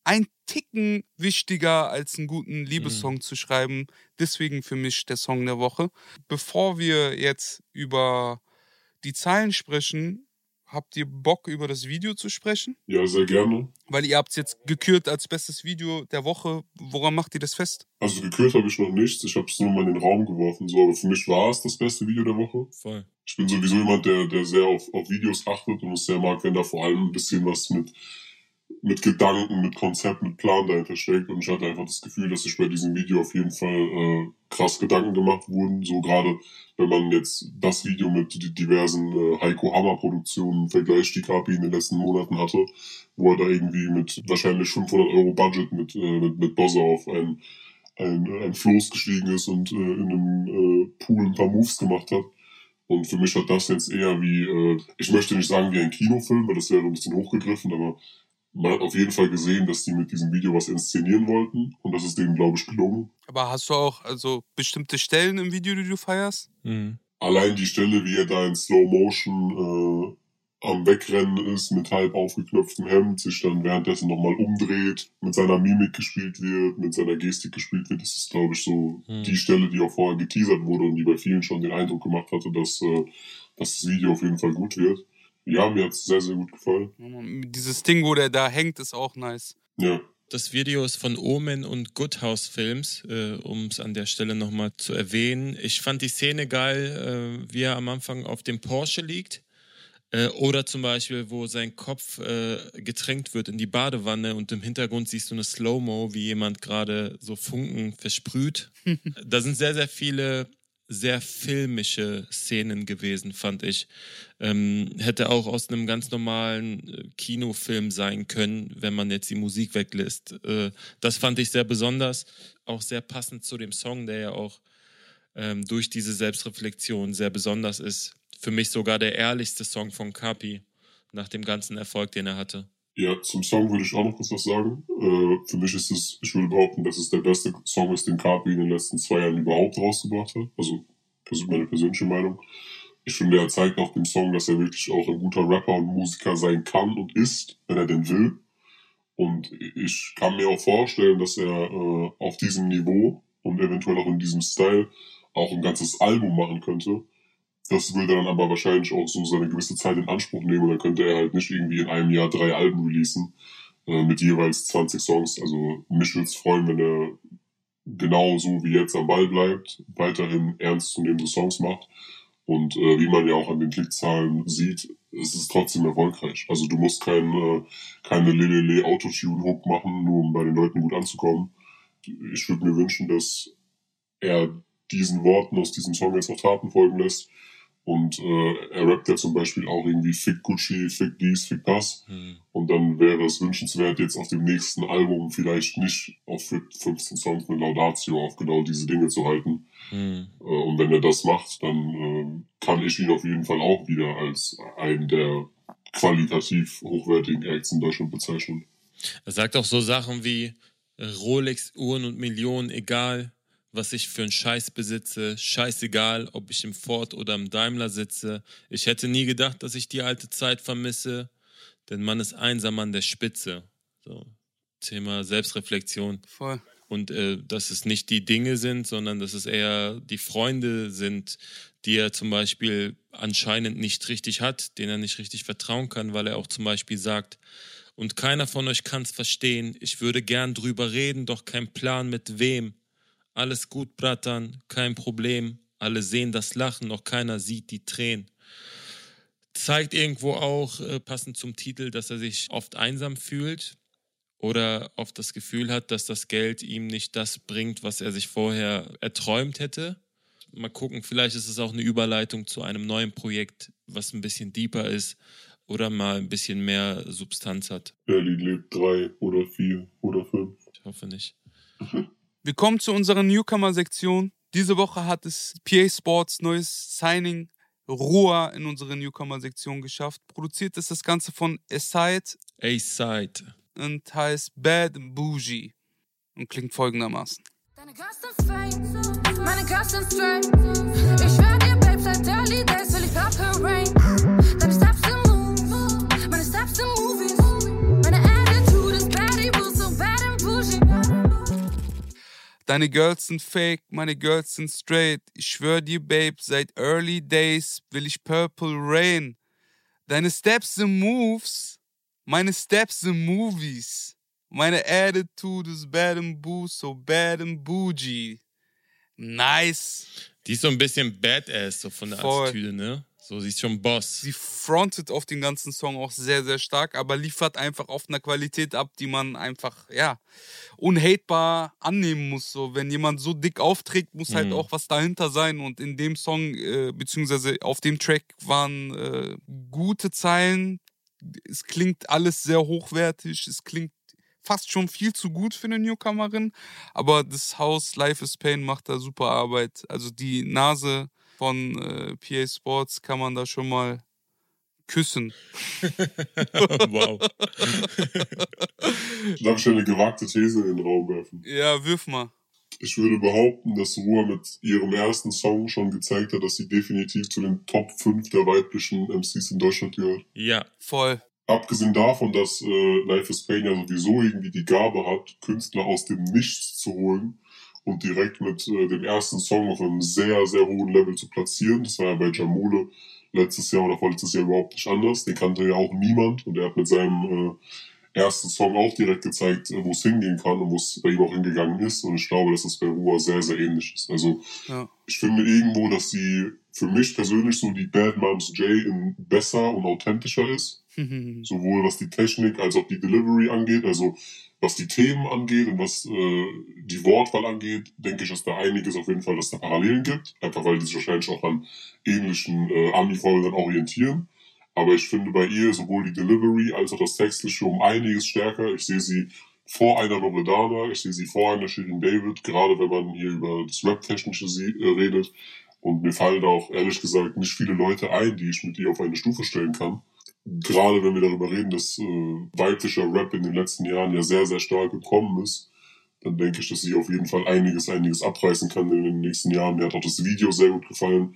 ein Ticken wichtiger als einen guten Liebessong mhm. zu schreiben. Deswegen für mich der Song der Woche. Bevor wir jetzt über die Zeilen sprechen, habt ihr Bock, über das Video zu sprechen? Ja, sehr gerne. Weil ihr habt es jetzt gekürt als bestes Video der Woche. Woran macht ihr das fest? Also gekürt habe ich noch nichts. Ich habe es nur mal in den Raum geworfen. So, aber für mich war es das beste Video der Woche. Voll. Ich bin sowieso jemand, der, der sehr auf, auf Videos achtet und es sehr mag, wenn da vor allem ein bisschen was mit, mit Gedanken, mit Konzept, mit Plan dahinter steckt. Und ich hatte einfach das Gefühl, dass sich bei diesem Video auf jeden Fall äh, krass Gedanken gemacht wurden. So gerade, wenn man jetzt das Video mit di- diversen äh, Heiko Hammer Produktionen vergleicht, die Kapi in den letzten Monaten hatte, wo er da irgendwie mit wahrscheinlich 500 Euro Budget mit, äh, mit, mit Bozza auf ein, ein, ein Floß gestiegen ist und äh, in einem äh, Pool ein paar Moves gemacht hat. Und für mich hat das jetzt eher wie, äh, ich möchte nicht sagen wie ein Kinofilm, weil das wäre ein bisschen hochgegriffen, aber man hat auf jeden Fall gesehen, dass die mit diesem Video was inszenieren wollten und das ist denen, glaube ich, gelungen. Aber hast du auch also bestimmte Stellen im Video, die du feierst? Mhm. Allein die Stelle, wie er da in Slow Motion äh, am Wegrennen ist, mit halb aufgeknöpftem Hemd, sich dann währenddessen nochmal umdreht, mit seiner Mimik gespielt wird, mit seiner Gestik gespielt wird, das ist, glaube ich, so Hm. die Stelle, die auch vorher geteasert wurde und die bei vielen schon den Eindruck gemacht hatte, dass, äh, dass das Video auf jeden Fall gut wird. Ja, mir hat es sehr, sehr gut gefallen. Dieses Ding, wo der da hängt, ist auch nice. Ja. Das Video ist von Omen und Good House Films, äh, um es an der Stelle nochmal zu erwähnen. Ich fand die Szene geil, äh, wie er am Anfang auf dem Porsche liegt. Äh, oder zum Beispiel, wo sein Kopf äh, getränkt wird in die Badewanne und im Hintergrund siehst du eine Slow-Mo, wie jemand gerade so Funken versprüht. [laughs] da sind sehr, sehr viele sehr filmische Szenen gewesen, fand ich. Ähm, hätte auch aus einem ganz normalen äh, Kinofilm sein können, wenn man jetzt die Musik weglässt. Äh, das fand ich sehr besonders, auch sehr passend zu dem Song, der ja auch ähm, durch diese Selbstreflexion sehr besonders ist. Für mich sogar der ehrlichste Song von Kapi nach dem ganzen Erfolg, den er hatte. Ja, zum Song würde ich auch noch kurz was sagen. Äh, für mich ist es, ich würde behaupten, dass es der beste Song ist, den Kapi in den letzten zwei Jahren überhaupt rausgebracht hat. Also, das ist meine persönliche Meinung. Ich finde, er zeigt auf dem Song, dass er wirklich auch ein guter Rapper und Musiker sein kann und ist, wenn er denn will. Und ich kann mir auch vorstellen, dass er äh, auf diesem Niveau und eventuell auch in diesem Style auch ein ganzes Album machen könnte. Das würde dann aber wahrscheinlich auch so seine gewisse Zeit in Anspruch nehmen und dann könnte er halt nicht irgendwie in einem Jahr drei Alben releasen äh, mit jeweils 20 Songs. Also mich würde es freuen, wenn er genau so wie jetzt am Ball bleibt, weiterhin ernstzunehmende Songs macht und äh, wie man ja auch an den Klickzahlen sieht, es ist trotzdem erfolgreich. Also du musst kein, äh, keine Lelele Autotune-Hook machen, nur um bei den Leuten gut anzukommen. Ich würde mir wünschen, dass er diesen Worten aus diesem Song jetzt auch Taten folgen lässt. Und äh, er rappt ja zum Beispiel auch irgendwie Fick Gucci, Fick dies, Fick das. Und dann wäre es wünschenswert, jetzt auf dem nächsten Album vielleicht nicht auf 15 Songs mit Laudatio auf genau diese Dinge zu halten. Hm. Äh, und wenn er das macht, dann äh, kann ich ihn auf jeden Fall auch wieder als einen der qualitativ hochwertigen Acts in Deutschland bezeichnen. Er sagt auch so Sachen wie äh, Rolex, Uhren und Millionen, egal was ich für einen Scheiß besitze, scheißegal, ob ich im Ford oder im Daimler sitze. Ich hätte nie gedacht, dass ich die alte Zeit vermisse, denn man ist einsam an der Spitze. So, Thema Selbstreflexion. Voll. Und äh, dass es nicht die Dinge sind, sondern dass es eher die Freunde sind, die er zum Beispiel anscheinend nicht richtig hat, denen er nicht richtig vertrauen kann, weil er auch zum Beispiel sagt, und keiner von euch kann es verstehen, ich würde gern drüber reden, doch kein Plan mit wem. Alles gut, Bratan, kein Problem. Alle sehen das Lachen, noch keiner sieht die Tränen. Zeigt irgendwo auch, äh, passend zum Titel, dass er sich oft einsam fühlt oder oft das Gefühl hat, dass das Geld ihm nicht das bringt, was er sich vorher erträumt hätte. Mal gucken, vielleicht ist es auch eine Überleitung zu einem neuen Projekt, was ein bisschen deeper ist oder mal ein bisschen mehr Substanz hat. Berlin lebt drei oder vier oder fünf. Ich hoffe nicht. [laughs] Wir kommen zu unserer Newcomer-Sektion. Diese Woche hat es PA Sports neues Signing Roa in unsere Newcomer-Sektion geschafft. Produziert ist das Ganze von Aside A-Side. und heißt Bad Bougie und klingt folgendermaßen. Deine Girls sind fake, meine Girls sind straight. Ich schwör dir, Babe, seit Early Days will ich Purple Rain. Deine Girls sind fake, meine Girls sind straight. Ich schwör dir, Babe, seit early days will ich Purple Rain. Deine Steps sind Moves, meine Steps sind Movies. Meine Attitude ist bad and boo, so bad and bougie. Nice. Die ist so ein bisschen Badass, so von der Voll. Attitüde, ne? So, sie ist schon Boss. Sie frontet auf den ganzen Song auch sehr, sehr stark, aber liefert einfach auf einer Qualität ab, die man einfach, ja, unhatebar annehmen muss. So, wenn jemand so dick aufträgt, muss halt Mhm. auch was dahinter sein. Und in dem Song, äh, beziehungsweise auf dem Track waren äh, gute Zeilen. Es klingt alles sehr hochwertig. Es klingt fast schon viel zu gut für eine Newcomerin. Aber das Haus Life is Pain macht da super Arbeit. Also die Nase von äh, PA Sports kann man da schon mal küssen. [laughs] [laughs] wow. Darf ich eine gewagte These in den Raum werfen? Ja, wirf mal. Ich würde behaupten, dass Ruhr mit ihrem ersten Song schon gezeigt hat, dass sie definitiv zu den Top 5 der weiblichen MCs in Deutschland gehört. Ja. Voll. Abgesehen davon, dass äh, Life is Pain ja sowieso irgendwie die Gabe hat, Künstler aus dem Nichts zu holen und direkt mit äh, dem ersten Song auf einem sehr, sehr hohen Level zu platzieren. Das war ja bei Jamule letztes Jahr oder vorletztes Jahr überhaupt nicht anders. Den kannte ja auch niemand und er hat mit seinem äh, ersten Song auch direkt gezeigt, äh, wo es hingehen kann und wo es bei ihm auch hingegangen ist. Und ich glaube, dass das bei Ruhr sehr, sehr ähnlich ist. Also Ja. ich finde irgendwo, dass sie für mich persönlich so die Bad Moms J in besser und authentischer ist. [laughs] Sowohl was die Technik als auch die Delivery angeht, also was die Themen angeht und was äh, die Wortwahl angeht, denke ich, dass da einiges auf jeden Fall, dass da Parallelen gibt. Einfach weil die sich wahrscheinlich auch an ähnlichen äh, Ami-Vorbildern orientieren. Aber ich finde bei ihr sowohl die Delivery als auch das Textliche um einiges stärker. Ich sehe sie vor einer Loredana, ich sehe sie vor einer Shirin David, gerade wenn man hier über das Rap-Technische äh, redet. Und mir fallen da auch ehrlich gesagt nicht viele Leute ein, die ich mit ihr auf eine Stufe stellen kann. Gerade wenn wir darüber reden, dass äh, weiblicher Rap in den letzten Jahren ja sehr, sehr stark gekommen ist, dann denke ich, dass sie auf jeden Fall einiges, einiges abreißen kann in den nächsten Jahren. Mir hat auch das Video sehr gut gefallen.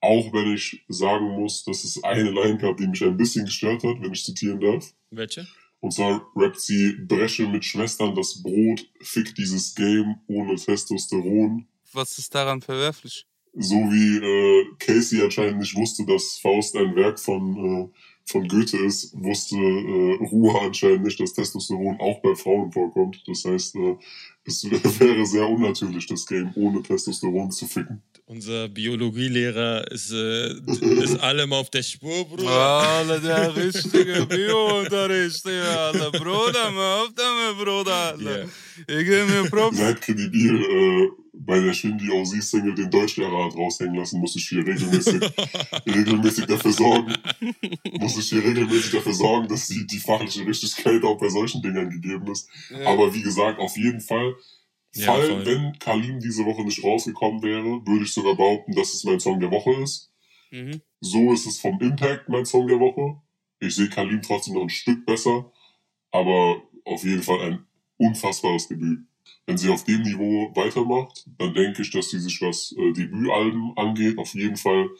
Auch wenn ich sagen muss, dass es eine Line gab, die mich ein bisschen gestört hat, wenn ich zitieren darf. Welche? Und zwar rappt sie Bresche mit Schwestern das Brot, fick dieses Game ohne Testosteron. Was ist daran verwerflich? So wie äh, Casey anscheinend nicht wusste, dass Faust ein Werk von, äh, von Goethe ist, wusste äh, Ruhe anscheinend nicht, dass Testosteron auch bei Frauen vorkommt. Das heißt, äh, es [laughs] wäre sehr unnatürlich, das Game ohne Testosteron zu ficken. Unser Biologielehrer ist, äh, [laughs] ist allem auf der Spur, Bruder. Alter, der [laughs] richtige Bio-Unterricht, ja, Alter. Bruder, mal auf damit, Bruder, Alter. Ich gebe mir Props. Seit kredibil äh, bei der Shindy OZ-Single den Deutschlehrer hat raushängen lassen, muss ich hier regelmäßig, [laughs] regelmäßig dafür sorgen, muss ich hier regelmäßig dafür sorgen, dass die, die fachliche Richtigkeit auch bei solchen Dingern gegeben ist. Ja. Aber wie gesagt, auf jeden Fall, Ja, Fall, voll. wenn Kalim diese Woche nicht rausgekommen wäre, würde ich sogar behaupten, dass es mein Song der Woche ist. Mhm. So ist es vom Impact mein Song der Woche. Ich sehe Kalim trotzdem noch ein Stück besser, aber auf jeden Fall ein unfassbares Debüt. Wenn sie auf dem Niveau weitermacht, dann denke ich, dass sie sich, was äh, Debütalben angeht, auf jeden Fall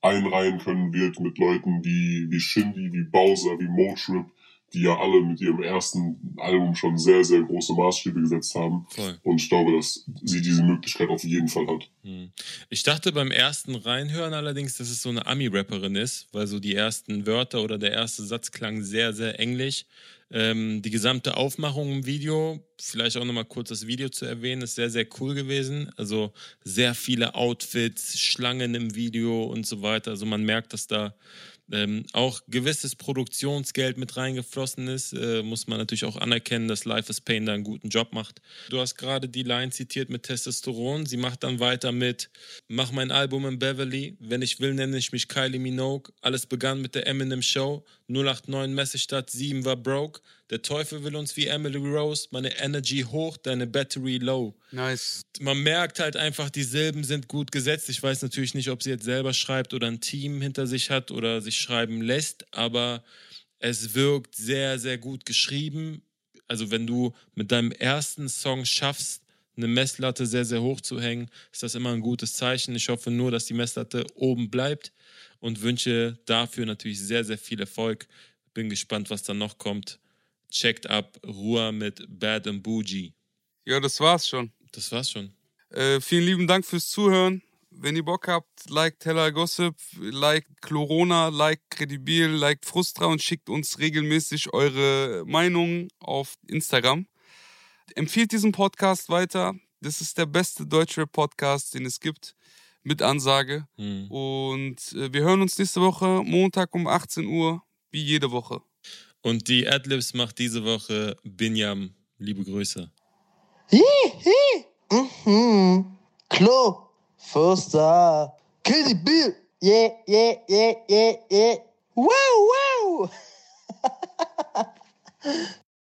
einreihen können wird mit Leuten wie, wie Shindy, wie Bowser, wie Motrip, die ja alle mit ihrem ersten Album schon sehr, sehr große Maßstäbe gesetzt haben. Voll. Und ich glaube, dass sie diese Möglichkeit auf jeden Fall hat. Hm. Ich dachte beim ersten Reinhören allerdings, dass es so eine Ami-Rapperin ist, weil so die ersten Wörter oder der erste Satz klang sehr, sehr englisch. Ähm, die gesamte Aufmachung im Video, vielleicht auch nochmal kurz das Video zu erwähnen, ist sehr, sehr cool gewesen. Also sehr viele Outfits, Schlangen im Video und so weiter. Also man merkt, dass da ähm, auch gewisses Produktionsgeld mit reingeflossen ist, äh, muss man natürlich auch anerkennen, dass Life is Pain da einen guten Job macht. Du hast gerade die Line zitiert mit Testosteron. Sie macht dann weiter mit Mach mein Album in Beverly. Wenn ich will, nenne ich mich Kylie Minogue. Alles begann mit der Eminem Show. 089 Messestadt 7 war broke. Der Teufel will uns wie Emily Rose. Meine Energy hoch, deine Battery low Nice. man merkt halt einfach, die Silben sind gut gesetzt. Ich weiß natürlich nicht, ob sie jetzt selber schreibt oder ein Team hinter sich hat oder sich schreiben lässt, aber es wirkt sehr, sehr gut geschrieben. Also wenn du mit deinem ersten Song schaffst, eine Messlatte sehr, sehr hoch zu hängen, ist das immer ein gutes Zeichen. Ich hoffe nur, dass die Messlatte oben bleibt und wünsche dafür natürlich sehr, sehr viel Erfolg. Bin gespannt, was dann noch kommt. Checkt ab Ruhr mit Bad and Bougie. Ja, das war's schon. Das war's schon. Äh, vielen lieben Dank fürs Zuhören. Wenn ihr Bock habt, liked Hella Gossip, liked Chlorona, liked Credibil, liked Frustra und schickt uns regelmäßig eure Meinungen auf Instagram. Empfiehlt diesen Podcast weiter. Das ist der beste Deutschrap-Podcast, den es gibt. Mit Ansage. Hm. Und äh, wir hören uns nächste Woche, Montag um 18 Uhr, wie jede Woche. Und die Adlibs macht diese Woche Binyam. Liebe Grüße. Hi, hi. Mhm. Klo. Förster. Kill die Bill. Yeah, yeah, yeah, yeah, yeah. Wow, wow. [laughs]